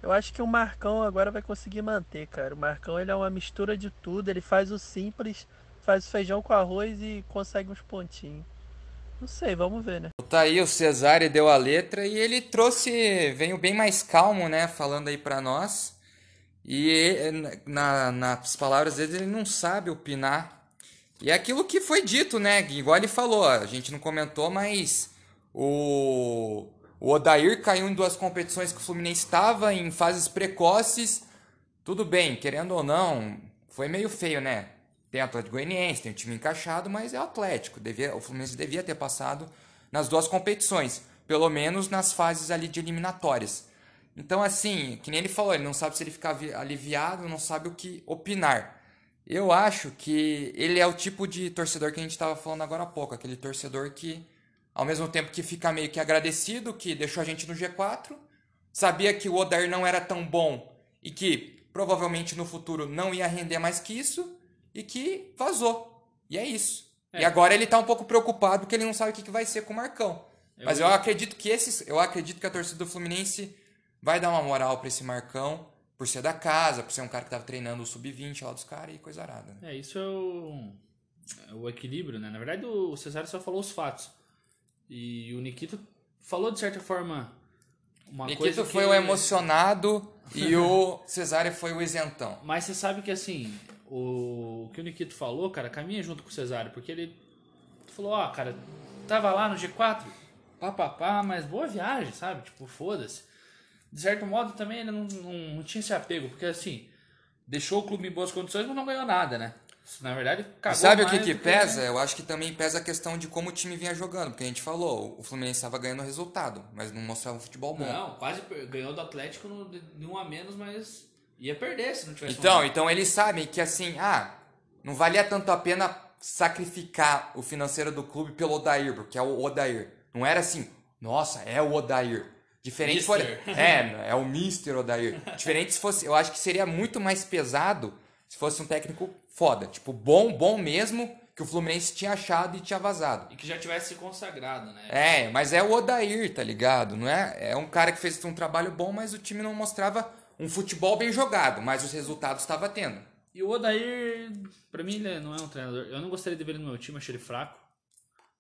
Eu acho que o Marcão agora vai conseguir manter, cara. O Marcão ele é uma mistura de tudo. Ele faz o simples, faz o feijão com arroz e consegue uns pontinhos. Não sei, vamos ver, né?
Tá aí, o Cesare deu a letra e ele trouxe, veio bem mais calmo, né? Falando aí pra nós. E na, nas palavras dele, ele não sabe opinar e é aquilo que foi dito, né? Igual ele falou, a gente não comentou, mas o, o Odair caiu em duas competições que o Fluminense estava em fases precoces. Tudo bem, querendo ou não, foi meio feio, né? Tem Atlético Goianiense, tem um time encaixado, mas é Atlético. Devia, o Fluminense devia ter passado nas duas competições, pelo menos nas fases ali de eliminatórias. Então, assim, que nem ele falou, ele não sabe se ele ficar aliviado, não sabe o que opinar. Eu acho que ele é o tipo de torcedor que a gente estava falando agora há pouco, aquele torcedor que, ao mesmo tempo que fica meio que agradecido, que deixou a gente no G4, sabia que o Odair não era tão bom e que provavelmente no futuro não ia render mais que isso, e que vazou. E é isso. É. E agora ele está um pouco preocupado porque ele não sabe o que, que vai ser com o Marcão. Eu Mas eu acredito que esses, eu acredito que a torcida do Fluminense vai dar uma moral para esse Marcão por ser da casa, por ser um cara que tava treinando o sub-20 lá dos caras e coisa arada.
Né? É, isso é o, é o equilíbrio, né? Na verdade, o Cesário só falou os fatos. E o Nikito falou, de certa forma,
uma Nikito coisa foi que... o emocionado e o Cesário foi o isentão.
Mas você sabe que, assim, o, que o Nikito falou, cara, caminha junto com o Cesário, porque ele falou, ó, oh, cara, tava lá no G4, pá, pá, pá, mas boa viagem, sabe? Tipo, foda-se de certo modo, também ele não, não, não, tinha esse apego, porque assim, deixou o clube em boas condições, mas não ganhou nada, né? Na verdade,
cagou Sabe o que, que pesa? Eu acho que também pesa a questão de como o time vinha jogando, porque a gente falou, o Fluminense estava ganhando resultado, mas não mostrava um futebol bom.
Não, quase ganhou do Atlético de um a menos, mas ia perder se não tivesse
Então, então eles sabem que assim, ah, não valia tanto a pena sacrificar o financeiro do clube pelo Odair, porque é o Odair. Não era assim, nossa, é o Odair. Diferente for... É, é o Mister Odair. Diferente se fosse. Eu acho que seria muito mais pesado se fosse um técnico foda. Tipo, bom, bom mesmo, que o Fluminense tinha achado e tinha vazado.
E que já tivesse se consagrado, né?
É, mas é o Odair, tá ligado? Não é? É um cara que fez um trabalho bom, mas o time não mostrava um futebol bem jogado, mas os resultados estava tendo.
E o Odair, pra mim, ele não é um treinador. Eu não gostaria de ver ele no meu time, achei ele fraco.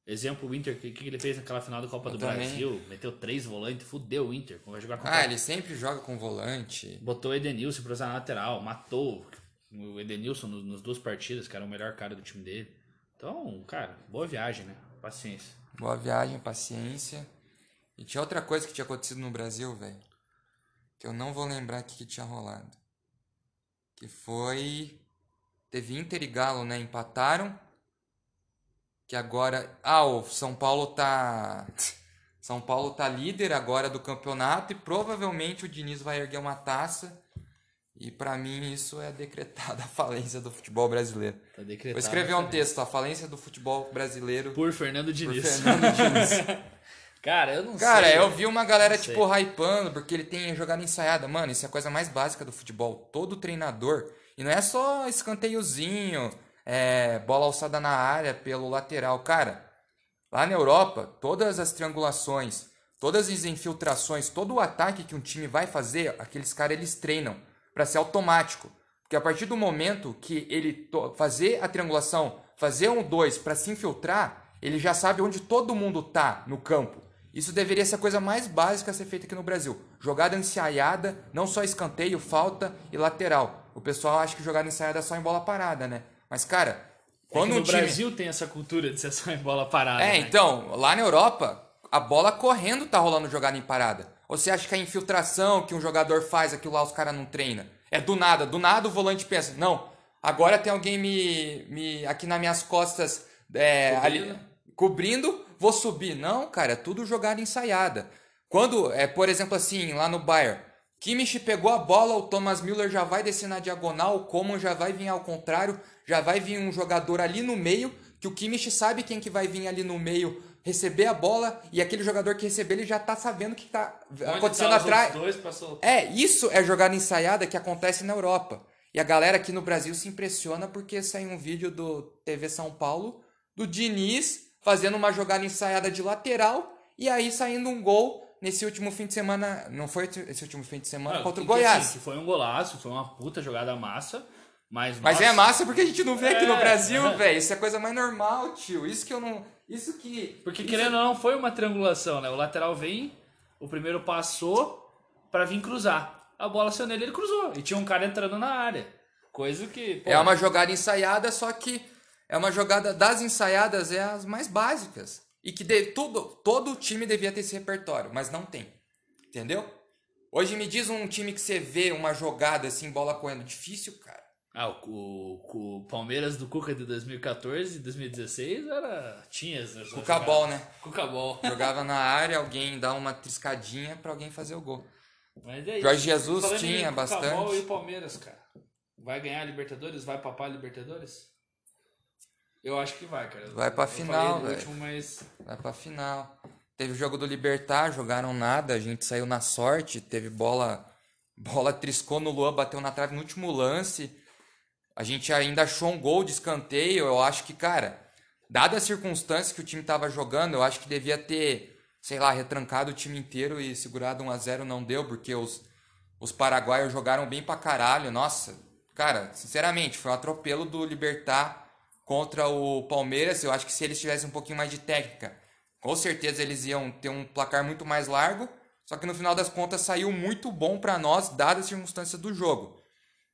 Exemplo, o Inter, o que, que ele fez naquela final da Copa eu do também. Brasil? Meteu três volantes, fudeu o Inter. Vai jogar
com ah, ele sempre joga com volante.
Botou o Edenilson pra usar na lateral, matou o Edenilson nos, nas duas partidas, que era o melhor cara do time dele. Então, cara, boa viagem, né? Paciência.
Boa viagem, paciência. E tinha outra coisa que tinha acontecido no Brasil, velho. Que eu não vou lembrar o que, que tinha rolado. Que foi. Teve Inter e Galo, né? Empataram que agora, ah, o São Paulo tá São Paulo tá líder agora do campeonato e provavelmente o Diniz vai erguer uma taça. E para mim isso é decretada a falência do futebol brasileiro. Tá Vou escrever um texto, a falência do futebol brasileiro
por Fernando Diniz.
Por Fernando Diniz.
Cara, eu não
Cara,
sei.
Cara, eu vi uma galera, tipo, hypando, porque ele tem jogada ensaiada. Mano, isso é a coisa mais básica do futebol. Todo treinador. E não é só escanteiozinho, é, bola alçada na área pelo lateral. Cara, lá na Europa, todas as triangulações, todas as infiltrações, todo o ataque que um time vai fazer, aqueles caras eles treinam para ser automático. Porque a partir do momento que ele fazer a triangulação, fazer um dois para se infiltrar, ele já sabe onde todo mundo tá no campo. Isso deveria ser a coisa mais básica a ser feita aqui no Brasil. Jogada ensaiada, não só escanteio, falta e lateral. O pessoal acha que jogada ensaiada é só em bola parada, né? Mas, cara, é
quando é no um time... Brasil tem essa cultura de ser só em bola parada.
É,
né?
então, lá na Europa, a bola correndo tá rolando jogada em parada. Ou você acha que a infiltração que um jogador faz, aquilo lá os caras não treinam? É do nada, do nada o volante pensa, não, agora tem alguém me, me aqui nas minhas costas, é, ali, cobrindo, vou subir. Não, cara, é tudo jogada ensaiada. Quando, é, por exemplo, assim, lá no Bayern, Kimmich pegou a bola, o Thomas Müller já vai descer na diagonal, o Coman já vai vir ao contrário, já vai vir um jogador ali no meio, que o Kimmich sabe quem que vai vir ali no meio receber a bola e aquele jogador que receber ele já tá sabendo o que tá acontecendo
tá
atrás.
Dois pra soltar.
É, isso é jogada ensaiada que acontece na Europa. E a galera aqui no Brasil se impressiona porque saiu um vídeo do TV São Paulo do Diniz fazendo uma jogada ensaiada de lateral e aí saindo um gol nesse último fim de semana. Não foi esse último fim de semana contra o
que,
Goiás.
assim, foi um golaço, foi uma puta jogada massa. Mas,
Mas
nossa,
é massa porque a gente não vê aqui no
É,
Brasil,
é.
velho. Isso é coisa mais normal, tio. Isso que eu não. Isso que.
Porque
isso-
querendo ou não, foi uma triangulação, né? O lateral vem, o primeiro passou pra vir cruzar. A bola saiu nele, ele cruzou. E tinha um cara entrando na área. Coisa que. pô,
É uma jogada ensaiada, só que é uma jogada das ensaiadas é as mais básicas. E que de, tudo, todo time devia ter esse repertório, mas não tem. Entendeu? Hoje me diz um time que você vê uma jogada assim, bola correndo. Difícil, cara.
Ah, o, o- o Palmeiras do Cuca de 2014 e 2016 era. Tinha essa
O Cabal, né?
Cucabol.
Jogava na área, alguém dá uma triscadinha pra alguém fazer o gol.
Mas é isso.
Jorge Jesus tinha
Cucabol
bastante.
e o Palmeiras, cara. Vai ganhar a Libertadores? Vai papar a Libertadores? Eu acho que vai, cara.
Vai pra
Eu
final, velho.
mas
Vai pra final. Teve o jogo do Libertar, jogaram nada, a gente saiu na sorte, teve bola. Bola triscou no Luan, bateu na trave no último lance. A gente ainda achou um gol de escanteio. Eu acho que, cara, dadas as circunstâncias que o time tava jogando, eu acho que devia ter, sei lá, retrancado o time inteiro e segurado 1 a 0 não deu, porque os, os paraguaios jogaram bem pra caralho. Nossa, cara, sinceramente, foi um atropelo do Libertar contra o Palmeiras. Eu acho que se eles tivessem um pouquinho mais de técnica, com certeza eles iam ter um placar muito mais largo. Só que no final das contas saiu muito bom pra nós, dadas as circunstâncias do jogo.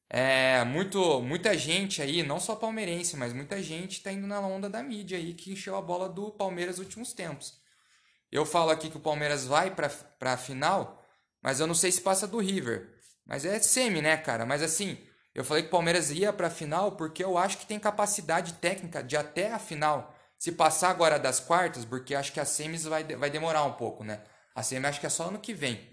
É, muito, muita gente aí, não só palmeirense, mas muita gente tá indo na onda da mídia aí que encheu a bola do Palmeiras nos últimos tempos. Eu falo aqui que o Palmeiras vai pra, pra final, mas eu não sei se passa do River. Mas é semi, né, cara? Mas assim, eu falei que o Palmeiras ia pra final porque eu acho que tem capacidade técnica de até a final. Se passar agora das quartas, porque acho que a semis vai, vai demorar um pouco, né? A semi acho que é só ano que vem.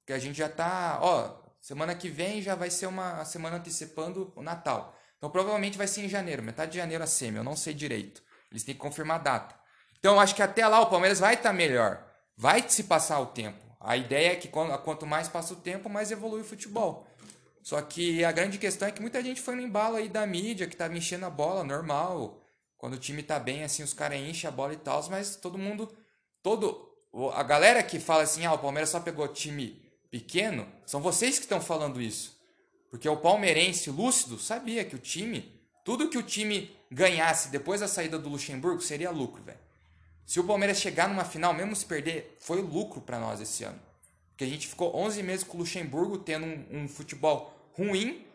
Porque a gente já tá, ó, semana que vem já vai ser uma semana antecipando o Natal. Então provavelmente vai ser em janeiro, metade de janeiro a semi, eu não sei direito. Eles têm que confirmar a data. Então acho que até lá o Palmeiras vai estar melhor. Vai se passar o tempo. A ideia é que quanto mais passa o tempo, mais evolui o futebol. Só que a grande questão é que muita gente foi no embalo aí da mídia, que tava enchendo a bola, normal. Quando o time tá bem, assim, os caras enchem a bola e tal, mas todo mundo. Todo. A galera que fala assim, ah, o Palmeiras só pegou time pequeno, são vocês que estão falando isso. Porque o palmeirense lúcido sabia que o time, tudo que o time ganhasse depois da saída do Luxemburgo seria lucro, velho. Se o Palmeiras chegar numa final, mesmo se perder, foi lucro pra nós esse ano. Porque a gente ficou 11 meses com o Luxemburgo tendo um, um futebol ruim,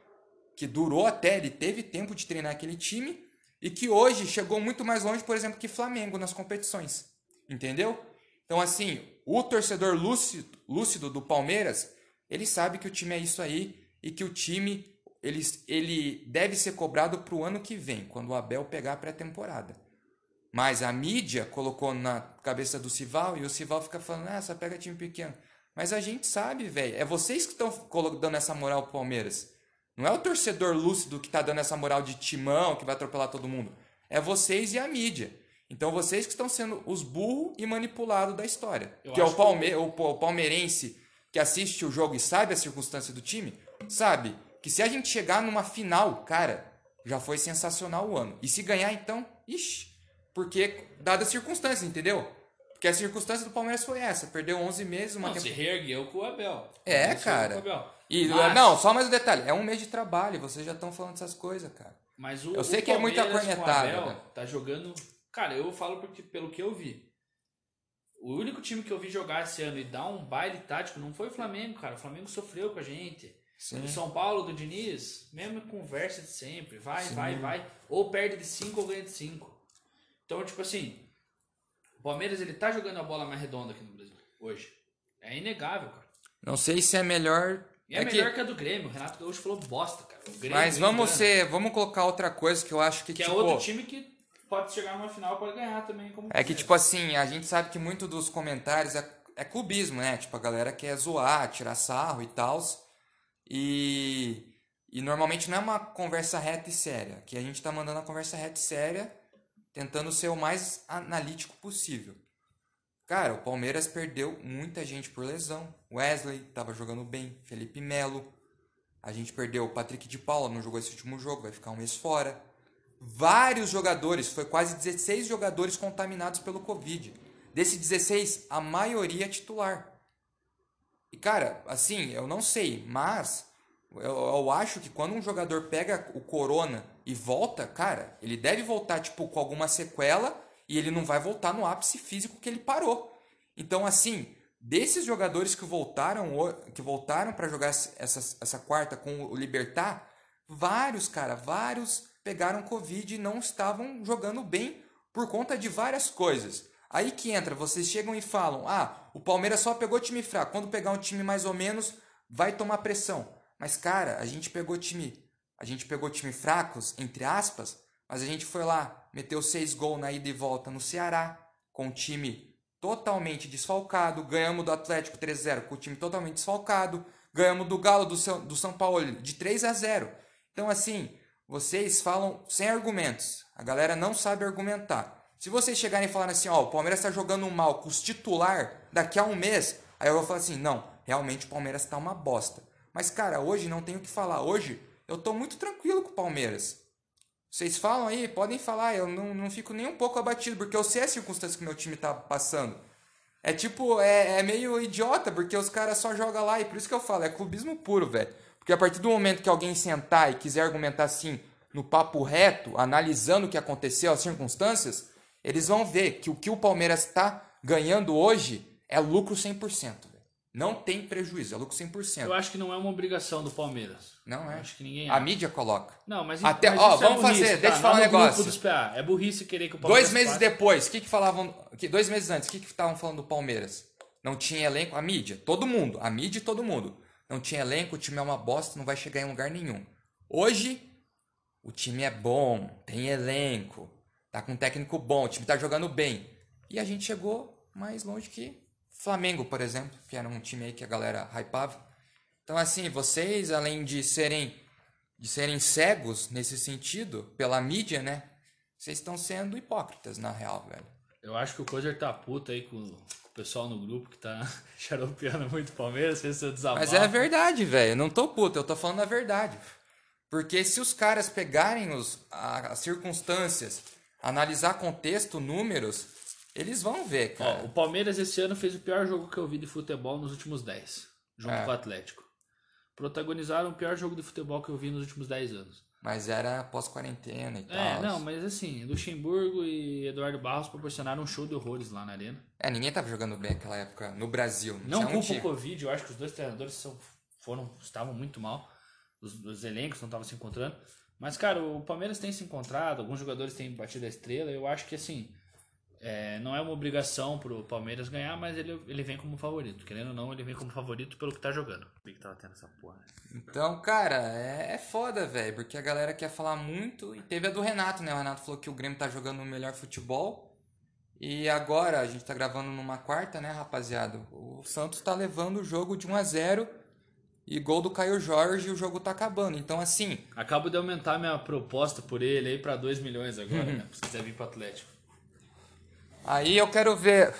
que durou até, ele teve tempo de treinar aquele time, e que hoje chegou muito mais longe, por exemplo, que Flamengo nas competições. Entendeu? Então, assim, o torcedor lúcido, lúcido do Palmeiras, ele sabe que o time é isso aí e que o time ele, ele deve ser cobrado para o ano que vem, quando o Abel pegar a pré-temporada. Mas a mídia colocou na cabeça do Sival e o Sival fica falando, ah, só pega time pequeno. Mas a gente sabe, velho. É vocês que estão dando essa moral pro Palmeiras. Não é o torcedor lúcido que tá dando essa moral de timão, que vai atropelar todo mundo. É vocês e a mídia. Então vocês que estão sendo os burros e manipulados da história.
Eu
que é o, palme o, o palmeirense que assiste o jogo e sabe a circunstância do time, sabe que se a gente chegar numa final, cara, já foi sensacional o ano. E se ganhar, então, ixi, porque dadas as circunstâncias, entendeu? Porque a circunstância do Palmeiras foi essa, perdeu 11 meses, uma
não, se
temporada.
reergueu com o Abel.
É, cara.
Abel.
E
Mas-
não, só mais um detalhe, é um mês de trabalho, vocês já estão falando essas coisas, cara.
Mas o,
Eu sei
o
que é muita
Palmeiras com o
cornetada,
Abel
né?
Tá jogando. Cara, eu falo porque, pelo que eu vi. O único time que eu vi jogar esse ano e dar um baile tático não foi o Flamengo, cara. O Flamengo sofreu com a gente.
Sim.
O São Paulo do Diniz, mesma conversa de sempre. Vai, vai, vai. Ou perde de 5 ou ganha de 5. Então, tipo assim, o Palmeiras ele tá jogando a bola mais redonda aqui no Brasil hoje. É inegável, cara.
Não sei se é melhor.
E é,
é que-
melhor que... a do Grêmio. O Renato Gaúcho falou bosta, cara. O Grêmio
Mas vamos ser, vamos colocar outra coisa que eu acho que,
Que é
tipo,
outro time que pode chegar numa final, pode ganhar também. Como
É que, tipo assim, a gente sabe que muito dos comentários é, é clubismo, né? Tipo, a galera quer zoar, tirar sarro e tal. E, e normalmente não é uma conversa reta e séria. Que a gente tá mandando a conversa reta e séria, tentando ser o mais analítico possível. Cara, o Palmeiras perdeu muita gente por lesão. Wesley tava jogando bem, Felipe Melo. A gente perdeu o Patrick de Paula, não jogou esse último jogo, vai ficar um mês fora. Vários jogadores, foi quase 16 jogadores contaminados pelo Covid. Desses 16, a maioria é titular. E cara, assim, eu não sei, mas eu, eu acho que quando um jogador pega o corona e volta, cara, ele deve voltar tipo com alguma sequela e ele não vai voltar no ápice físico que ele parou. Então, assim, desses jogadores que voltaram que voltaram para jogar essa, essa quarta com o Libertar, vários, cara, vários pegaram Covid e não estavam jogando bem por conta de várias coisas. Aí que entra, vocês chegam e falam: ah, o Palmeiras só pegou time fraco. Quando pegar um time mais ou menos, vai tomar pressão. Mas, cara, a gente pegou time. A gente pegou time fracos, entre aspas, mas a gente foi lá, meteu seis gols na ida e volta no Ceará, com o time totalmente desfalcado. Ganhamos do Atlético 3x0 com o time totalmente desfalcado. Ganhamos do Galo do São, do São Paulo de 3 a 0 Então, assim, vocês falam sem argumentos. A galera não sabe argumentar. Se vocês chegarem e falarem assim, ó, o Palmeiras está jogando mal com os titular daqui a um mês, aí eu vou falar assim, não, realmente o Palmeiras está uma bosta. Mas, cara, hoje não tenho o que falar. Hoje eu tô muito tranquilo com o Palmeiras. Vocês falam aí, podem falar, eu não, não fico nem um pouco abatido, porque eu sei as circunstâncias que meu time tá passando. É tipo, é, é meio idiota, porque os caras só jogam lá, e por isso que eu falo, é clubismo puro, velho. Porque a partir do momento que alguém sentar e quiser argumentar assim, no papo reto, analisando o que aconteceu, as circunstâncias, eles vão ver que o que o Palmeiras está ganhando hoje é lucro 100%. Não tem prejuízo, é lucro 100%.
Eu acho que não é uma obrigação do Palmeiras.
Não é.
Eu acho que ninguém
A
acha.
mídia coloca.
Não, mas,
Até-
mas
ó,
é
vamos
burrice,
fazer,
tá?
deixa eu
Lá
falar um
grupo
negócio.
dos PA, é burrice querer que o Palmeiras
Dois meses
passe.
depois, o que que falavam. Que, dois meses antes, o que que estavam falando do Palmeiras? Não tinha elenco? A mídia, todo mundo. A mídia e todo mundo. Não tinha elenco, o time é uma bosta, não vai chegar em lugar nenhum. Hoje, o time é bom, tem elenco, tá com um técnico bom, o time tá jogando bem. E a gente chegou mais longe que Flamengo, por exemplo, que era um time aí que a galera hypava. Então, assim, vocês, além de serem, de serem cegos nesse sentido, pela mídia, né? Vocês estão sendo hipócritas, na real, velho.
Eu acho que o Cozer tá puto aí com, com o pessoal no grupo que tá xaropeando muito o Palmeiras, fez seu desabafo.
Mas é a verdade, velho. Eu não tô puto, eu tô falando a verdade. Porque se os caras pegarem os, a- as circunstâncias, analisar contexto, números, eles vão ver,
Ó,
cara.
o Palmeiras esse ano fez o pior jogo que eu vi de futebol nos últimos 10, junto
É.
com o Atlético. Protagonizaram o pior jogo de futebol que eu vi nos últimos 10 anos.
Mas era pós-quarentena e tal.
É, não, mas assim, Luxemburgo e Eduardo Barros proporcionaram um show de horrores lá na arena.
É, ninguém tava jogando bem naquela época no Brasil.
Não
um
culpa
time.
o Covid, eu acho que os dois treinadores são, foram, estavam muito mal. Os, os elencos não estavam se encontrando. Mas, cara, o Palmeiras tem se encontrado, alguns jogadores têm batido a estrela. Eu acho que, assim, é, não é uma obrigação pro Palmeiras ganhar, mas ele, ele vem como favorito. Querendo ou não, ele vem como favorito pelo que tá jogando. Que tava tendo essa porra.
Então, cara, é, é foda, velho, porque a galera quer falar muito. E teve a do Renato, né? O Renato falou que o Grêmio tá jogando o melhor futebol. E agora, a gente tá gravando numa quarta, né, rapaziada? O Santos tá levando o jogo de 1 a 0 e gol do Caio Jorge e o jogo tá acabando. Então, assim,
Acabo de aumentar minha proposta por ele aí pra 2 milhões agora, né? Se quiser vir pro Atlético.
Aí eu quero ver.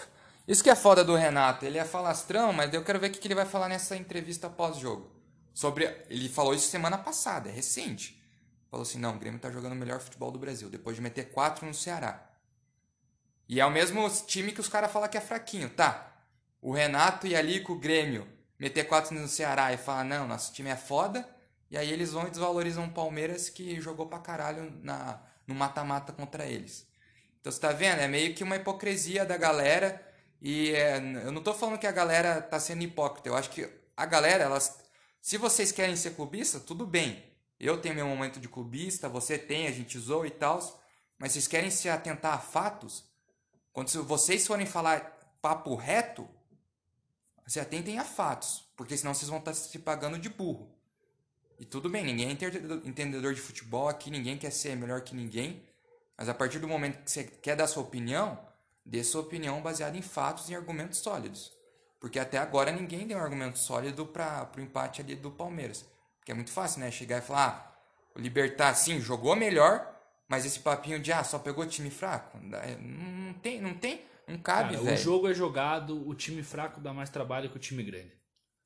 Isso que é foda do Renato. Ele é falastrão, mas eu quero ver o que ele vai falar nessa entrevista pós-jogo. Sobre. Ele falou isso semana passada, é recente. Falou assim: não, o Grêmio tá jogando o melhor futebol do Brasil, depois de meter 4 no Ceará. E é o mesmo time que os caras falam que é fraquinho, tá? O Renato e ali com o Grêmio meter 4 no Ceará e falar: não, nosso time é foda. E aí eles vão e desvalorizam o Palmeiras que jogou pra caralho na, no mata-mata contra eles. Então você tá vendo? É meio que uma hipocrisia da galera. E é, eu não tô falando que a galera tá sendo hipócrita. Eu acho que a galera, elas. Se vocês querem ser clubista, tudo bem. Eu tenho meu momento de clubista, você tem, a gente zoa e tal. Mas vocês querem se atentar a fatos? Quando vocês forem falar papo reto, se atentem a fatos. Porque senão vocês vão estar se pagando de burro. E tudo bem, ninguém é entendedor de futebol aqui, ninguém quer ser melhor que ninguém. Mas a partir do momento que você quer dar sua opinião, dê sua opinião baseada em fatos e argumentos sólidos. Porque até agora ninguém deu um argumento sólido para o empate ali do Palmeiras. Porque é muito fácil, né? Chegar e falar, ah, o Libertar, sim, jogou melhor, mas esse papinho de, ah, só pegou time fraco. Não tem, não tem, não cabe, velho.
O jogo é jogado, o time fraco dá mais trabalho que o time grande.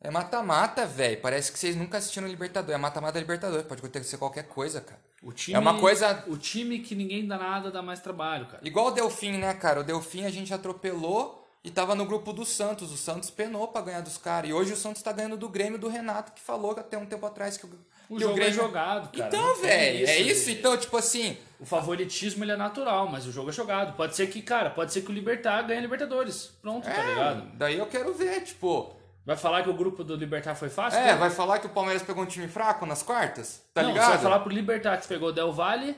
É mata-mata, velho. Parece que vocês nunca assistiram Libertador. É mata-mata Libertador. Pode acontecer qualquer coisa, cara.
O time,
é uma coisa.
O time que ninguém dá nada dá mais trabalho, cara.
Igual o Delfim, né, cara? O Delfim a gente atropelou e tava no grupo do Santos. O Santos penou pra ganhar dos caras. E hoje o Santos tá ganhando do Grêmio do Renato, que falou até um tempo atrás que o,
o
que
jogo
o Grêmio
é jogado, cara.
Então, velho, é isso. Então, tipo assim.
O favoritismo ele é natural, mas o jogo é jogado. Pode ser que, cara, pode ser que o Libertar ganhe a Libertadores. Pronto,
é,
tá ligado?
Daí eu quero ver, tipo.
Vai falar que o grupo do Libertar foi fácil?
É, vai falar que o Palmeiras pegou um time fraco nas quartas? Tá
não,
ligado?
Você vai falar pro Libertar que pegou Del Valle,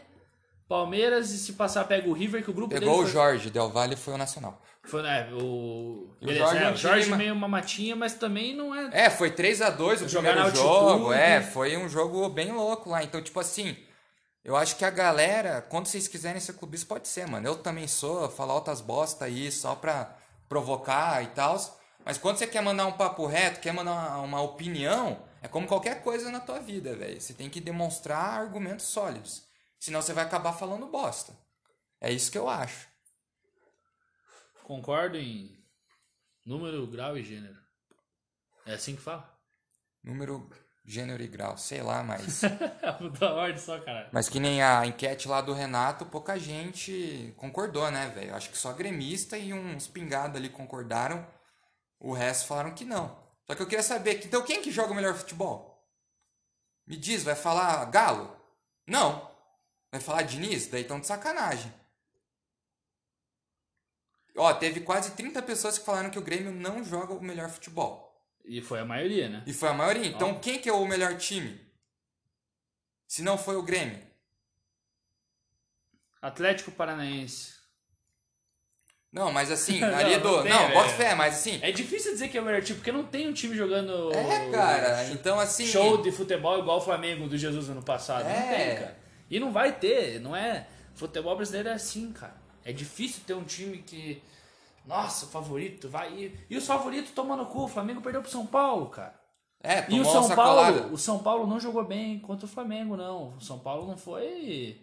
Palmeiras e se passar pega o River, que o grupo
Pegou o
foi...
Jorge, Del Valle foi o Nacional.
Foi, né, o...
E o
Beleza,
Jorge
é,
é
o Jorge meio uma matinha, mas também não é...
É, foi 3 a 2 o
Jogar
primeiro jogo. É, foi um jogo bem louco lá. Então, tipo assim, eu acho que a galera, quando vocês quiserem ser clubistas, pode ser, mano. Eu também sou, falar altas bosta aí só pra provocar e tal. Mas quando você quer mandar um papo reto, quer mandar uma, uma opinião, é como qualquer coisa na tua vida, velho. Você tem que demonstrar argumentos sólidos. Senão você vai acabar falando bosta. É isso que eu acho.
Concordo em número, grau e gênero. É assim que fala?
Número, gênero e grau, sei lá, mas.
da ordem só, caralho.
Mas que nem a enquete lá do Renato, pouca gente concordou, né, velho? Acho que só gremista e uns pingados ali concordaram. O resto falaram que não. Só que eu queria saber, que- então quem que joga o melhor futebol? Me diz, vai falar Galo? Não. Vai falar Diniz? Daí tão de sacanagem. Ó, teve quase 30 pessoas que falaram que o Grêmio não joga o melhor futebol.
E foi a maioria, né?
E foi a maioria. Então
Ó.
quem que é o melhor time? Se não foi o Grêmio.
Atlético Paranaense.
Não, mas assim,
Não,
ali
não
do.
tem,
Não, bota fé, mas assim.
É difícil dizer que é o melhor time, porque não tem um time jogando.
É, cara. Então, assim.
Show de futebol igual o Flamengo do Jesus ano passado. Não
É.
tem, cara. E não vai ter, não é. Futebol brasileiro é assim, cara. É difícil ter um time que. Nossa, favorito, vai. E, e os favoritos tomando cu. O Flamengo perdeu pro São Paulo, cara.
É,
E
tomou
o
uma
São. Paulo, o São Paulo não jogou bem contra o Flamengo, não. O São Paulo não foi.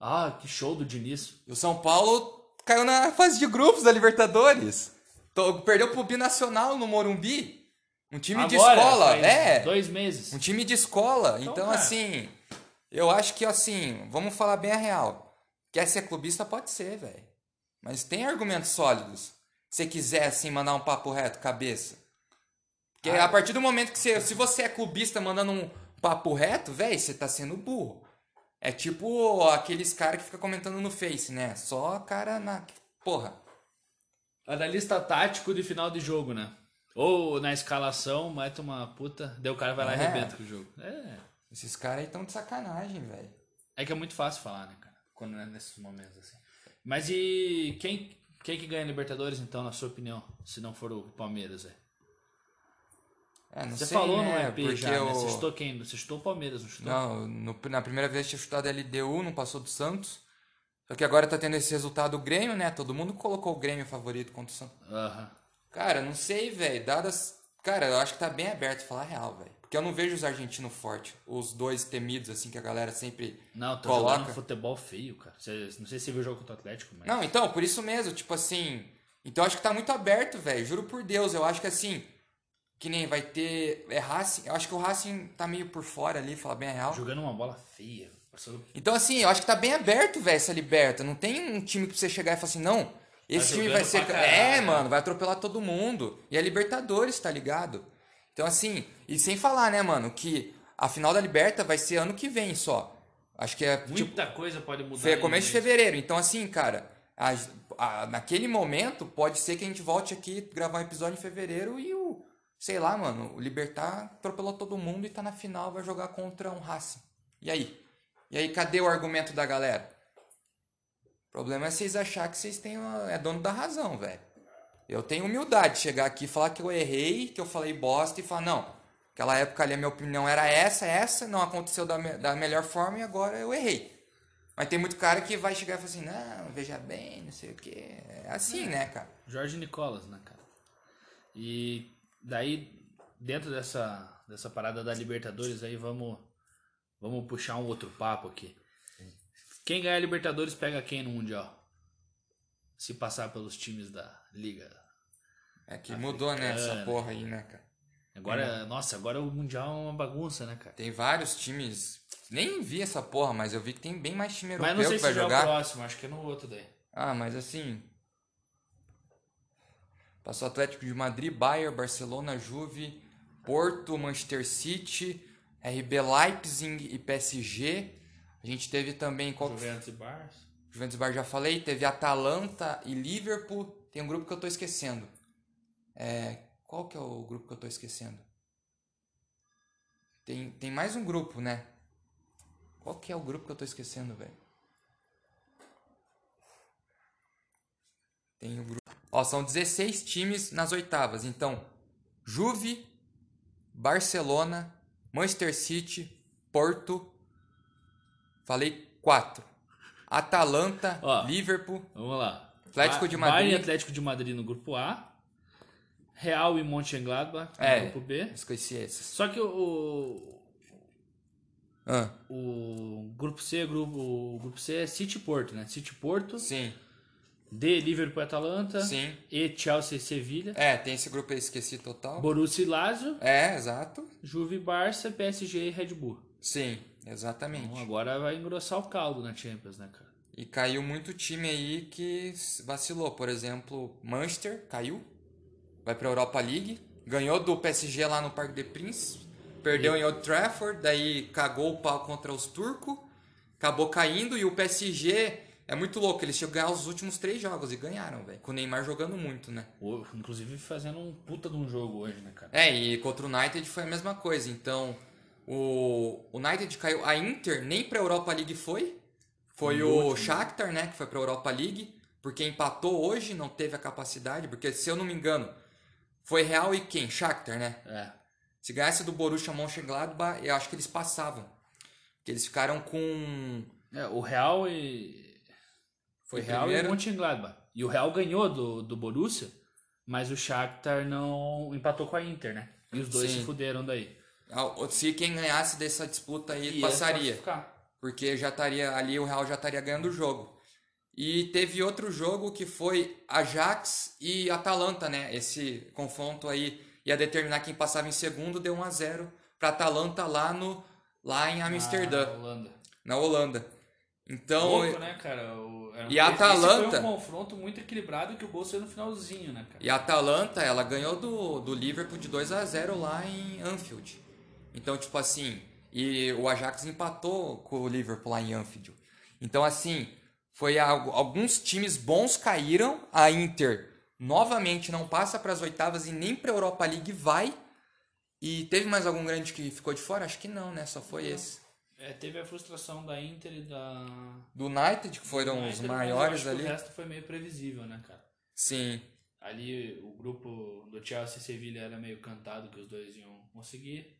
Ah, que show do Diniz.
E o São Paulo caiu na fase de grupos da Libertadores. Tô- Perdeu pro Binacional no Morumbi. Um time de
Agora,
escola.
faz
É.
Dois meses.
Um time de escola.
Então,
Então, assim. Eu acho que, assim, vamos falar bem a real. Quer ser clubista, pode ser, velho. Mas tem argumentos sólidos. Se você quiser, assim, mandar um papo reto, cabeça. Porque
Ah.
a partir do momento que você. Se você é clubista mandando um papo reto, velho, você tá sendo burro. É tipo aqueles caras que ficam comentando no Face, né? Só cara na. Porra.
Analista tático de final de jogo, né? Ou na escalação, mete uma puta, daí o cara vai lá e
É.
arrebenta com o jogo. É.
Esses caras aí tão de sacanagem, velho.
É que é muito fácil falar, né, cara? Quando é nesses momentos assim. Mas e quem, quem que ganha Libertadores, então, na sua opinião? Se não for o Palmeiras, velho?
É,
Você
sei,
falou
né?
no EP já, né?
eu...
Você chutou quem? Você chutou o Palmeiras, não chutou?
Não, no- na primeira vez tinha chutado a LDU, não passou do Santos. Só que agora tá tendo esse resultado o Grêmio, né? Todo mundo colocou o Grêmio favorito contra o Santos.
Aham.
Cara, não sei, velho. Dadas. Cara, eu acho que tá bem aberto falar a real, velho. Porque eu não vejo os argentinos fortes. Os dois temidos, assim, que a galera sempre.
Não, tô
Coloca.
jogando futebol feio, cara. Você- não sei se você viu o jogo contra o Atlético, mas...
Não, então, por isso mesmo, tipo assim. Então eu acho que tá muito aberto, velho. Juro por Deus, eu acho que assim. Que nem vai ter. É Racing. Eu acho que o Racing tá meio por fora ali, falar bem a real.
Jogando uma bola feia. Passou...
Então, assim, eu acho que tá bem aberto, velho, essa liberta. Não tem um time pra você chegar e falar assim, não, esse
Tá
time vai ser. É,
né?
mano, vai atropelar todo mundo. E é Libertadores, tá ligado? Então, assim, e sem falar, né, mano, que a final da Liberta vai ser ano que vem só. Acho que é. Tipo,
Muita coisa pode mudar.
foi começo de
meio.
fevereiro. Então, assim, cara, a- a- naquele momento, pode ser que a gente volte aqui gravar um episódio em fevereiro e o. Sei lá, mano, o Libertar atropelou todo mundo e tá na final, vai jogar contra um Racing. E aí? E aí, cadê o argumento da galera? O problema é vocês achar que vocês têm uma- é dono da razão, velho. Eu tenho humildade de chegar aqui e falar que eu errei, que eu falei bosta e falar, não, aquela época ali a minha opinião era essa, essa, não aconteceu da, me- da melhor forma e agora eu errei. Mas tem muito cara que vai chegar e falar assim, não, veja bem, não sei o quê. É assim, né, cara?
Jorge Nicolas, né, cara? E daí, dentro dessa, dessa parada da Libertadores, aí vamos, vamos puxar um outro papo aqui. Quem ganhar a Libertadores pega quem no Mundial? Se passar pelos times da Liga.
É que mudou, né, essa porra aí, né, cara?
Agora, nossa, agora o Mundial é uma bagunça, né, cara?
Tem vários times. Nem vi essa porra, mas eu vi que tem bem mais time
Mas
europeu
não sei
que vai
se já é o
jogar.
próximo, acho que é no outro daí.
Ah, mas assim. Passou Atlético de Madrid, Bayern, Barcelona, Juve, Porto, Manchester City, RB Leipzig e PSG. A gente teve também qual?
Juventus e Barça.
Juventus Bar já falei, teve Atalanta e Liverpool. Tem um grupo que eu tô esquecendo. É, qual que é o grupo que eu tô esquecendo? Tem, tem mais um grupo, né? Qual que é o grupo que eu tô esquecendo, velho? Tem o grupo. Ó, são 16 times nas oitavas. Então, Juve, Barcelona, Manchester City, Porto. Falei quatro. Atalanta,
Ó.
Liverpool.
Vamos lá.
Atlético de Madrid.
Bayern e Atlético de Madrid no grupo A. Real e Mönchengladbach no
É.
grupo B.
Esqueci esses.
Só que o,
Ah,
o grupo C, grupo, o grupo C é City Porto, né? City Porto,
sim,
D, Liverpool e Atalanta,
sim.
E, Chelsea e Sevilha,
É, tem esse grupo aí, esqueci total.
Borussia e Lazio,
É, exato.
Juve e Barça, PSG e Red Bull.
Sim, exatamente.
Então agora vai engrossar o caldo na Champions, né, cara?
E caiu muito time aí que vacilou. Por exemplo, Manchester caiu. Vai pra Europa League. Ganhou do PSG lá no Parque de Princes. Perdeu em Old Trafford. Daí cagou o pau contra os turcos. Acabou caindo. E o PSG é muito louco. Eles chegaram aos últimos três jogos e ganharam, velho. Com o Neymar jogando muito, né?
O- Inclusive fazendo um puta de um jogo hoje, né, cara?
É, e contra o United foi a mesma coisa. Então, o United caiu. A Inter nem pra Europa League foi. Foi
No
o
último.
Shakhtar, né, que foi pra Europa League. Porque empatou hoje, não teve a capacidade. Porque, se eu não me engano, foi Real e quem? Shakhtar, né?
É.
Se ganhasse do Borussia Mönchengladbach, eu acho que eles passavam. Porque eles ficaram com...
É, o Real e. Foi
Foi
Real
primeiro.
e Mönchengladbach. E o Real ganhou do, do Borussia, mas o Shakhtar não empatou com a Inter, né? E os dois
Sim.
se fuderam daí.
Ah, Se quem ganhasse dessa disputa aí,
E
passaria.
ia classificar.
porque já estaria ali o Real já estaria ganhando o jogo. E teve outro jogo que foi Ajax e Atalanta, né? Esse confronto aí ia determinar quem passava em segundo, deu 1 a 0 para Atalanta lá no lá em Amsterdã,
Na Holanda.
na Holanda. Então,
Louco, né, cara? O,
E a Atalanta-
foi um confronto muito equilibrado que o gol saiu no finalzinho, né, cara?
E a Atalanta, ela ganhou do, do Liverpool de 2 a 0 lá em Anfield. Então, tipo assim, e o Ajax empatou com o Liverpool lá em Anfield. Então, assim, foi algo, alguns times bons caíram, a Inter novamente não passa para as oitavas e nem para a Europa League vai. E teve mais algum grande que ficou de fora? Acho que não, né? Só foi esse.
É, teve a frustração da Inter e da.
Do United, que foram
da
os maiores ali.
O resto foi meio previsível, né, cara?
Sim.
Ali o grupo do Chelsea e Sevilha era meio cantado que os dois iam conseguir.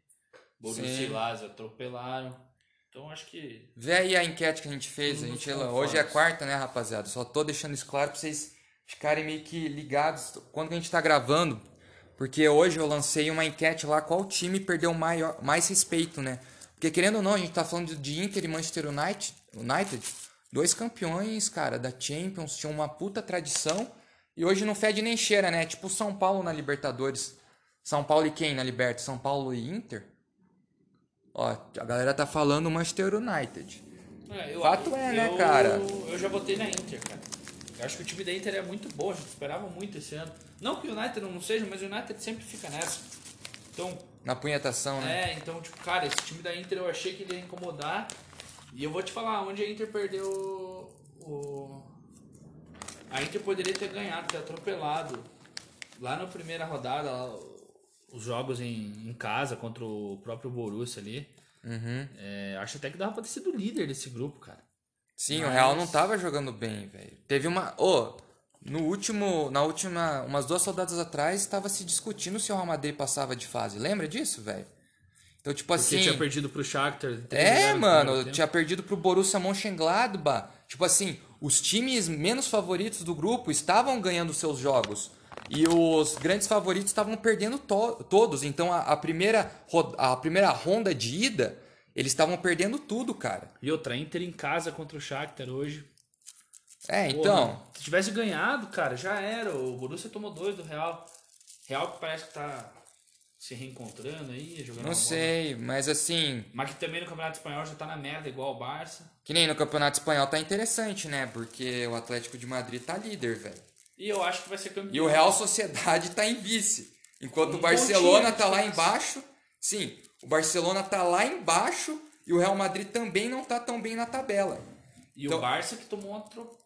Borussia e Lazio atropelaram. Então acho que
Vê aí a enquete que a gente fez. A gente,
conformes.
hoje é quarta, né, rapaziada? Só tô deixando isso claro pra vocês ficarem meio que ligados quando que a gente tá gravando. Porque hoje eu lancei uma enquete lá qual time perdeu maior, mais respeito, né? Porque querendo ou não, a gente tá falando de Inter e Manchester United, United, dois campeões, cara, da Champions, tinham uma puta tradição. E hoje não fede nem cheira, né? Tipo São Paulo na Libertadores. São Paulo e quem na Libertadores? São Paulo e Inter? Ó, a galera tá falando Manchester United.
É, eu-
Fato é, né,
eu-
cara?
Eu já botei na Inter, cara. Eu acho que o time da Inter é muito bom, a gente esperava muito esse ano. Não que o United não seja, mas o United sempre fica nessa. Então,
Na punhetação, né?
é, então, tipo, cara, esse time da Inter eu achei que ele ia incomodar. E eu vou te falar, onde a Inter perdeu o. A Inter poderia ter ganhado, ter atropelado. Lá na primeira rodada, os jogos em, em casa contra o próprio Borussia ali.
Uhum.
é, acho até que dava pra ter sido líder desse grupo, cara.
Sim, o
Mas-
Real não tava jogando bem, velho. Teve uma. Ô, no último. Na última. Umas duas rodadas atrás, estava se discutindo se o Real Madrid passava de fase. Lembra disso, velho? Então, tipo
Porque
assim.
tinha perdido pro Shakhtar. 3 a 0
É, mano, tinha perdido pro Borussia Mönchengladbach. Tipo assim, os times menos favoritos do grupo estavam ganhando seus jogos. E os grandes favoritos estavam perdendo to- todos. Então a, a primeira a primeira ronda de ida, eles estavam perdendo tudo, cara.
E outra, Inter em casa contra o Shakhtar hoje.
É,
Porra,
então.
se tivesse ganhado, cara, já era. O Borussia tomou dois do Real. Real que parece que tá se reencontrando aí, jogando
Não
uma bola.
sei, mas assim,
Mas que também no Campeonato Espanhol já tá na merda, igual o Barça.
que nem no Campeonato Espanhol tá interessante, né? Porque o Atlético de Madrid tá líder, velho.
E eu acho que vai ser campeão.
E o Real Sociedade tá em vice. Enquanto
Um
o Barcelona tá lá embaixo. Sim, o Barcelona tá lá embaixo e o Real Madrid também não tá tão bem na tabela.
E
Então-
o Barça que tomou um atropelo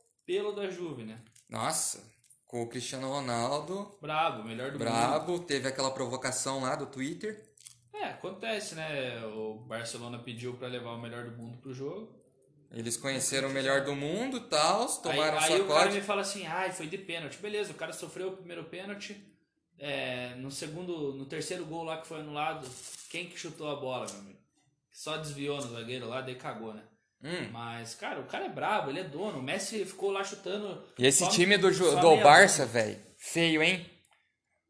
da Juve, né?
Nossa, com o Cristiano Ronaldo,
Brabo, melhor do mundo.
brabo, teve aquela provocação lá do Twitter.
É, acontece, né? O Barcelona pediu pra levar o melhor do mundo pro jogo.
Eles conheceram o melhor do mundo e tal, tomaram
aí, aí o cara me fala assim, ai, foi de pênalti. Beleza, o cara sofreu o primeiro pênalti. É, no segundo, no terceiro gol lá que foi anulado, quem que chutou a bola, meu amigo? Só desviou no zagueiro lá, daí cagou, né?
Hum.
Mas, cara, o cara é brabo, ele é dono. O Messi ficou lá chutando.
E esse
só-
time do, do Barça, velho, feio, hein?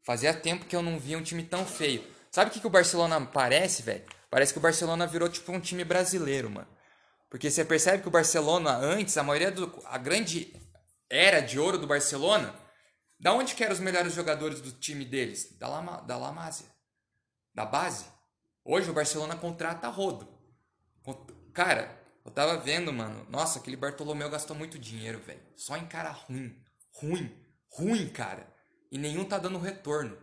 Fazia tempo que eu não via um time tão feio. Sabe o que, que o Barcelona parece, velho? Parece que o Barcelona virou tipo um time brasileiro, mano. Porque você percebe que o Barcelona antes, a maioria do. A grande era de ouro do Barcelona, da onde que eram os melhores jogadores do time deles? Da, Lama, da La Masia. Da base. Hoje o Barcelona contrata rodo. Cara, eu tava vendo, mano. Nossa, aquele Bartolomeu gastou muito dinheiro, velho. Só em cara ruim. Ruim. Ruim, cara. E nenhum tá dando retorno.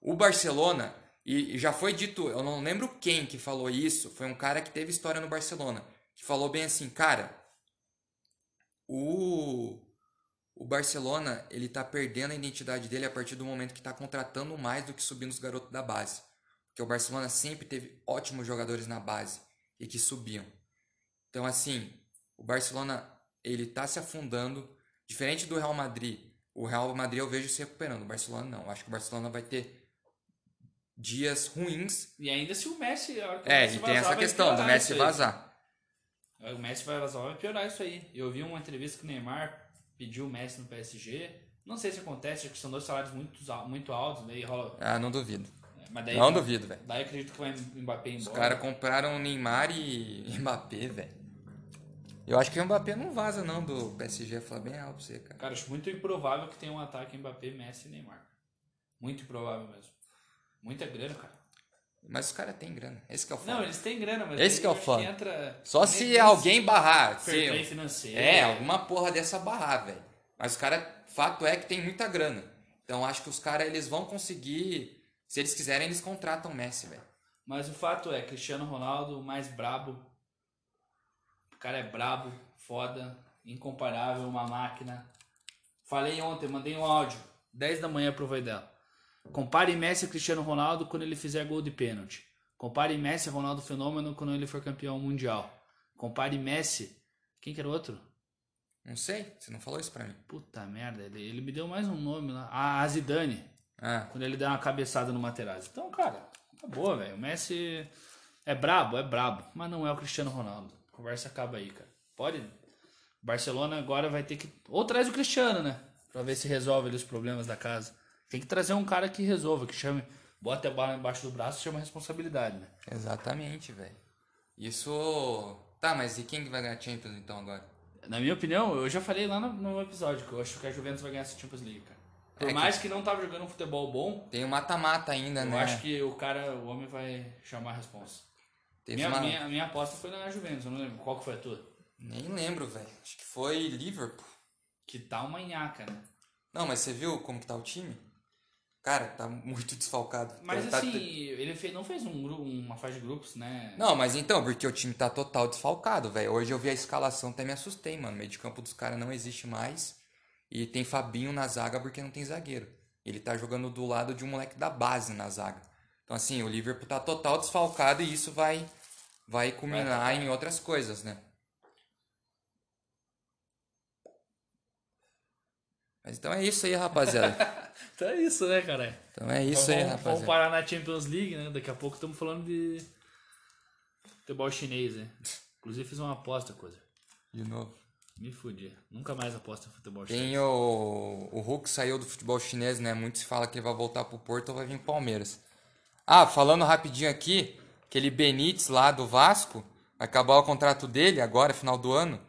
O Barcelona, e já foi dito, eu não lembro quem que falou isso, foi um cara que teve história no Barcelona, que falou bem assim, cara, o, o Barcelona, ele tá perdendo a identidade dele a partir do momento que tá contratando mais do que subindo os garotos da base. Porque o Barcelona sempre teve ótimos jogadores na base e que subiam. Então, assim, o Barcelona, ele tá se afundando, diferente do Real Madrid. O Real Madrid eu vejo se recuperando, o Barcelona não. Eu acho que o Barcelona vai ter dias ruins.
E ainda se o Messi. o
É,
Messi
e tem essa questão do Messi vazar.
O Messi vai vazar, vai piorar isso aí. Eu vi uma entrevista que o Neymar pediu o Messi no PSG. Não sei se acontece, acho que são dois salários muito, muito altos, daí rola.
Ah, não duvido.
Mas daí,
Não duvido, velho.
Daí acredito que vai Mbappé embora.
Os caras compraram Neymar e Mbappé, velho. Eu acho que o Mbappé não vaza não do PSG, falar bem alto pra você, cara.
Cara, acho muito improvável que tenha um ataque Mbappé, Messi e Neymar. Muito improvável mesmo. Muita grana, cara.
Mas os caras têm grana. Esse que é o foda.
Não, eles têm grana, mas
Esse que é o
entra
Só se alguém barrar. se-
financeiro.
É, alguma porra dessa barrar, velho. Mas os caras, fato é que tem muita grana. Então acho que os caras eles vão conseguir. Se eles quiserem, eles contratam o Messi, velho.
Mas o fato é, Cristiano Ronaldo, o mais brabo. O cara é brabo, foda, incomparável, uma máquina. Falei ontem, mandei um áudio, 10 da manhã pro Vaidel. Compare Messi e Cristiano Ronaldo quando ele fizer gol de pênalti. Compare Messi e Ronaldo Fenômeno quando ele for campeão mundial. Compare Messi. Quem que era o outro?
Não sei, você não falou isso pra mim.
Puta merda, ele, ele me deu mais um nome lá. Ah, a Zidane.
Ah,
Quando ele dá uma cabeçada no Materazzi. Então, cara, acabou, velho. O Messi é brabo, é brabo. Mas não é o Cristiano Ronaldo. A conversa acaba aí, cara. Pode. Barcelona agora vai ter que. Ou traz o Cristiano, né? Pra ver se resolve ali os problemas da casa. Tem que trazer um cara que resolva, que chame. Bota a bola embaixo do braço e chama a responsabilidade, né?
exatamente, velho. Isso. Tá, mas e quem que vai ganhar Champions então agora?
Na minha opinião, eu já falei lá no, no episódio que eu acho que a Juventus vai ganhar essa Champions League, cara. Por
É que-
mais que não tava jogando um futebol bom,
Tem o mata-mata ainda,
eu
né?
acho que o cara, o homem vai chamar a responsa.
Teve
Minha,
uma-
minha, minha aposta foi na Juventus, eu não lembro. Qual que foi a tua?
Nem lembro, velho. Acho que foi Liverpool.
Que tá uma nhaca, né?
Não, mas você viu como que tá o time? Cara, tá muito desfalcado.
Mas
Tá-
assim, ele fez, não fez um, uma fase de grupos, né?
Não, mas então, porque o time tá total desfalcado, velho. Hoje eu vi a escalação, até me assustei, mano. O meio de campo dos caras não existe mais. E tem Fabinho na zaga porque não tem zagueiro. Ele tá jogando do lado de um moleque da base na zaga. Então, assim, o Liverpool tá total desfalcado e isso vai, vai culminar em outras coisas, né? Mas então é isso aí, rapaziada.
Então é isso, né, cara?
Então é isso aí,
vamos, vamos
rapaziada.
parar na Champions League, né? Daqui a pouco estamos falando de Futebol chinês, né? Inclusive fiz uma aposta, coisa.
De novo.
Me fudi. Nunca mais aposto em futebol chinês.
Tem o. O Hulk saiu do futebol chinês, né? Muito se fala que ele vai voltar pro Porto ou vai vir pro Palmeiras. Ah, falando rapidinho aqui, aquele Benítez lá do Vasco, acabar o contrato dele agora, final do ano.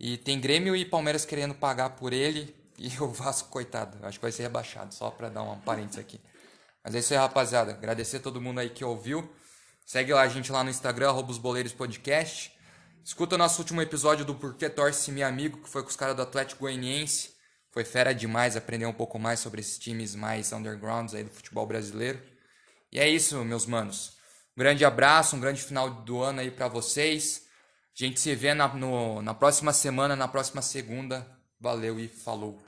E tem Grêmio e Palmeiras querendo pagar por ele. E o Vasco, coitado, acho que vai ser rebaixado, só pra dar um parênteses aqui. Mas é isso aí, rapaziada. Agradecer a todo mundo aí que ouviu. Segue lá a gente lá no Instagram, arroba os boleiros podcast. Escuta o nosso último episódio do Porquê Torce Meu Amigo, que foi com os caras do Atlético Goianiense. Foi fera demais aprender um pouco mais sobre esses times mais undergrounds aí do futebol brasileiro. E é isso, meus manos. Um grande abraço, um grande final do ano aí pra vocês. A gente se vê na, no- na próxima semana, na próxima segunda. Valeu e falou.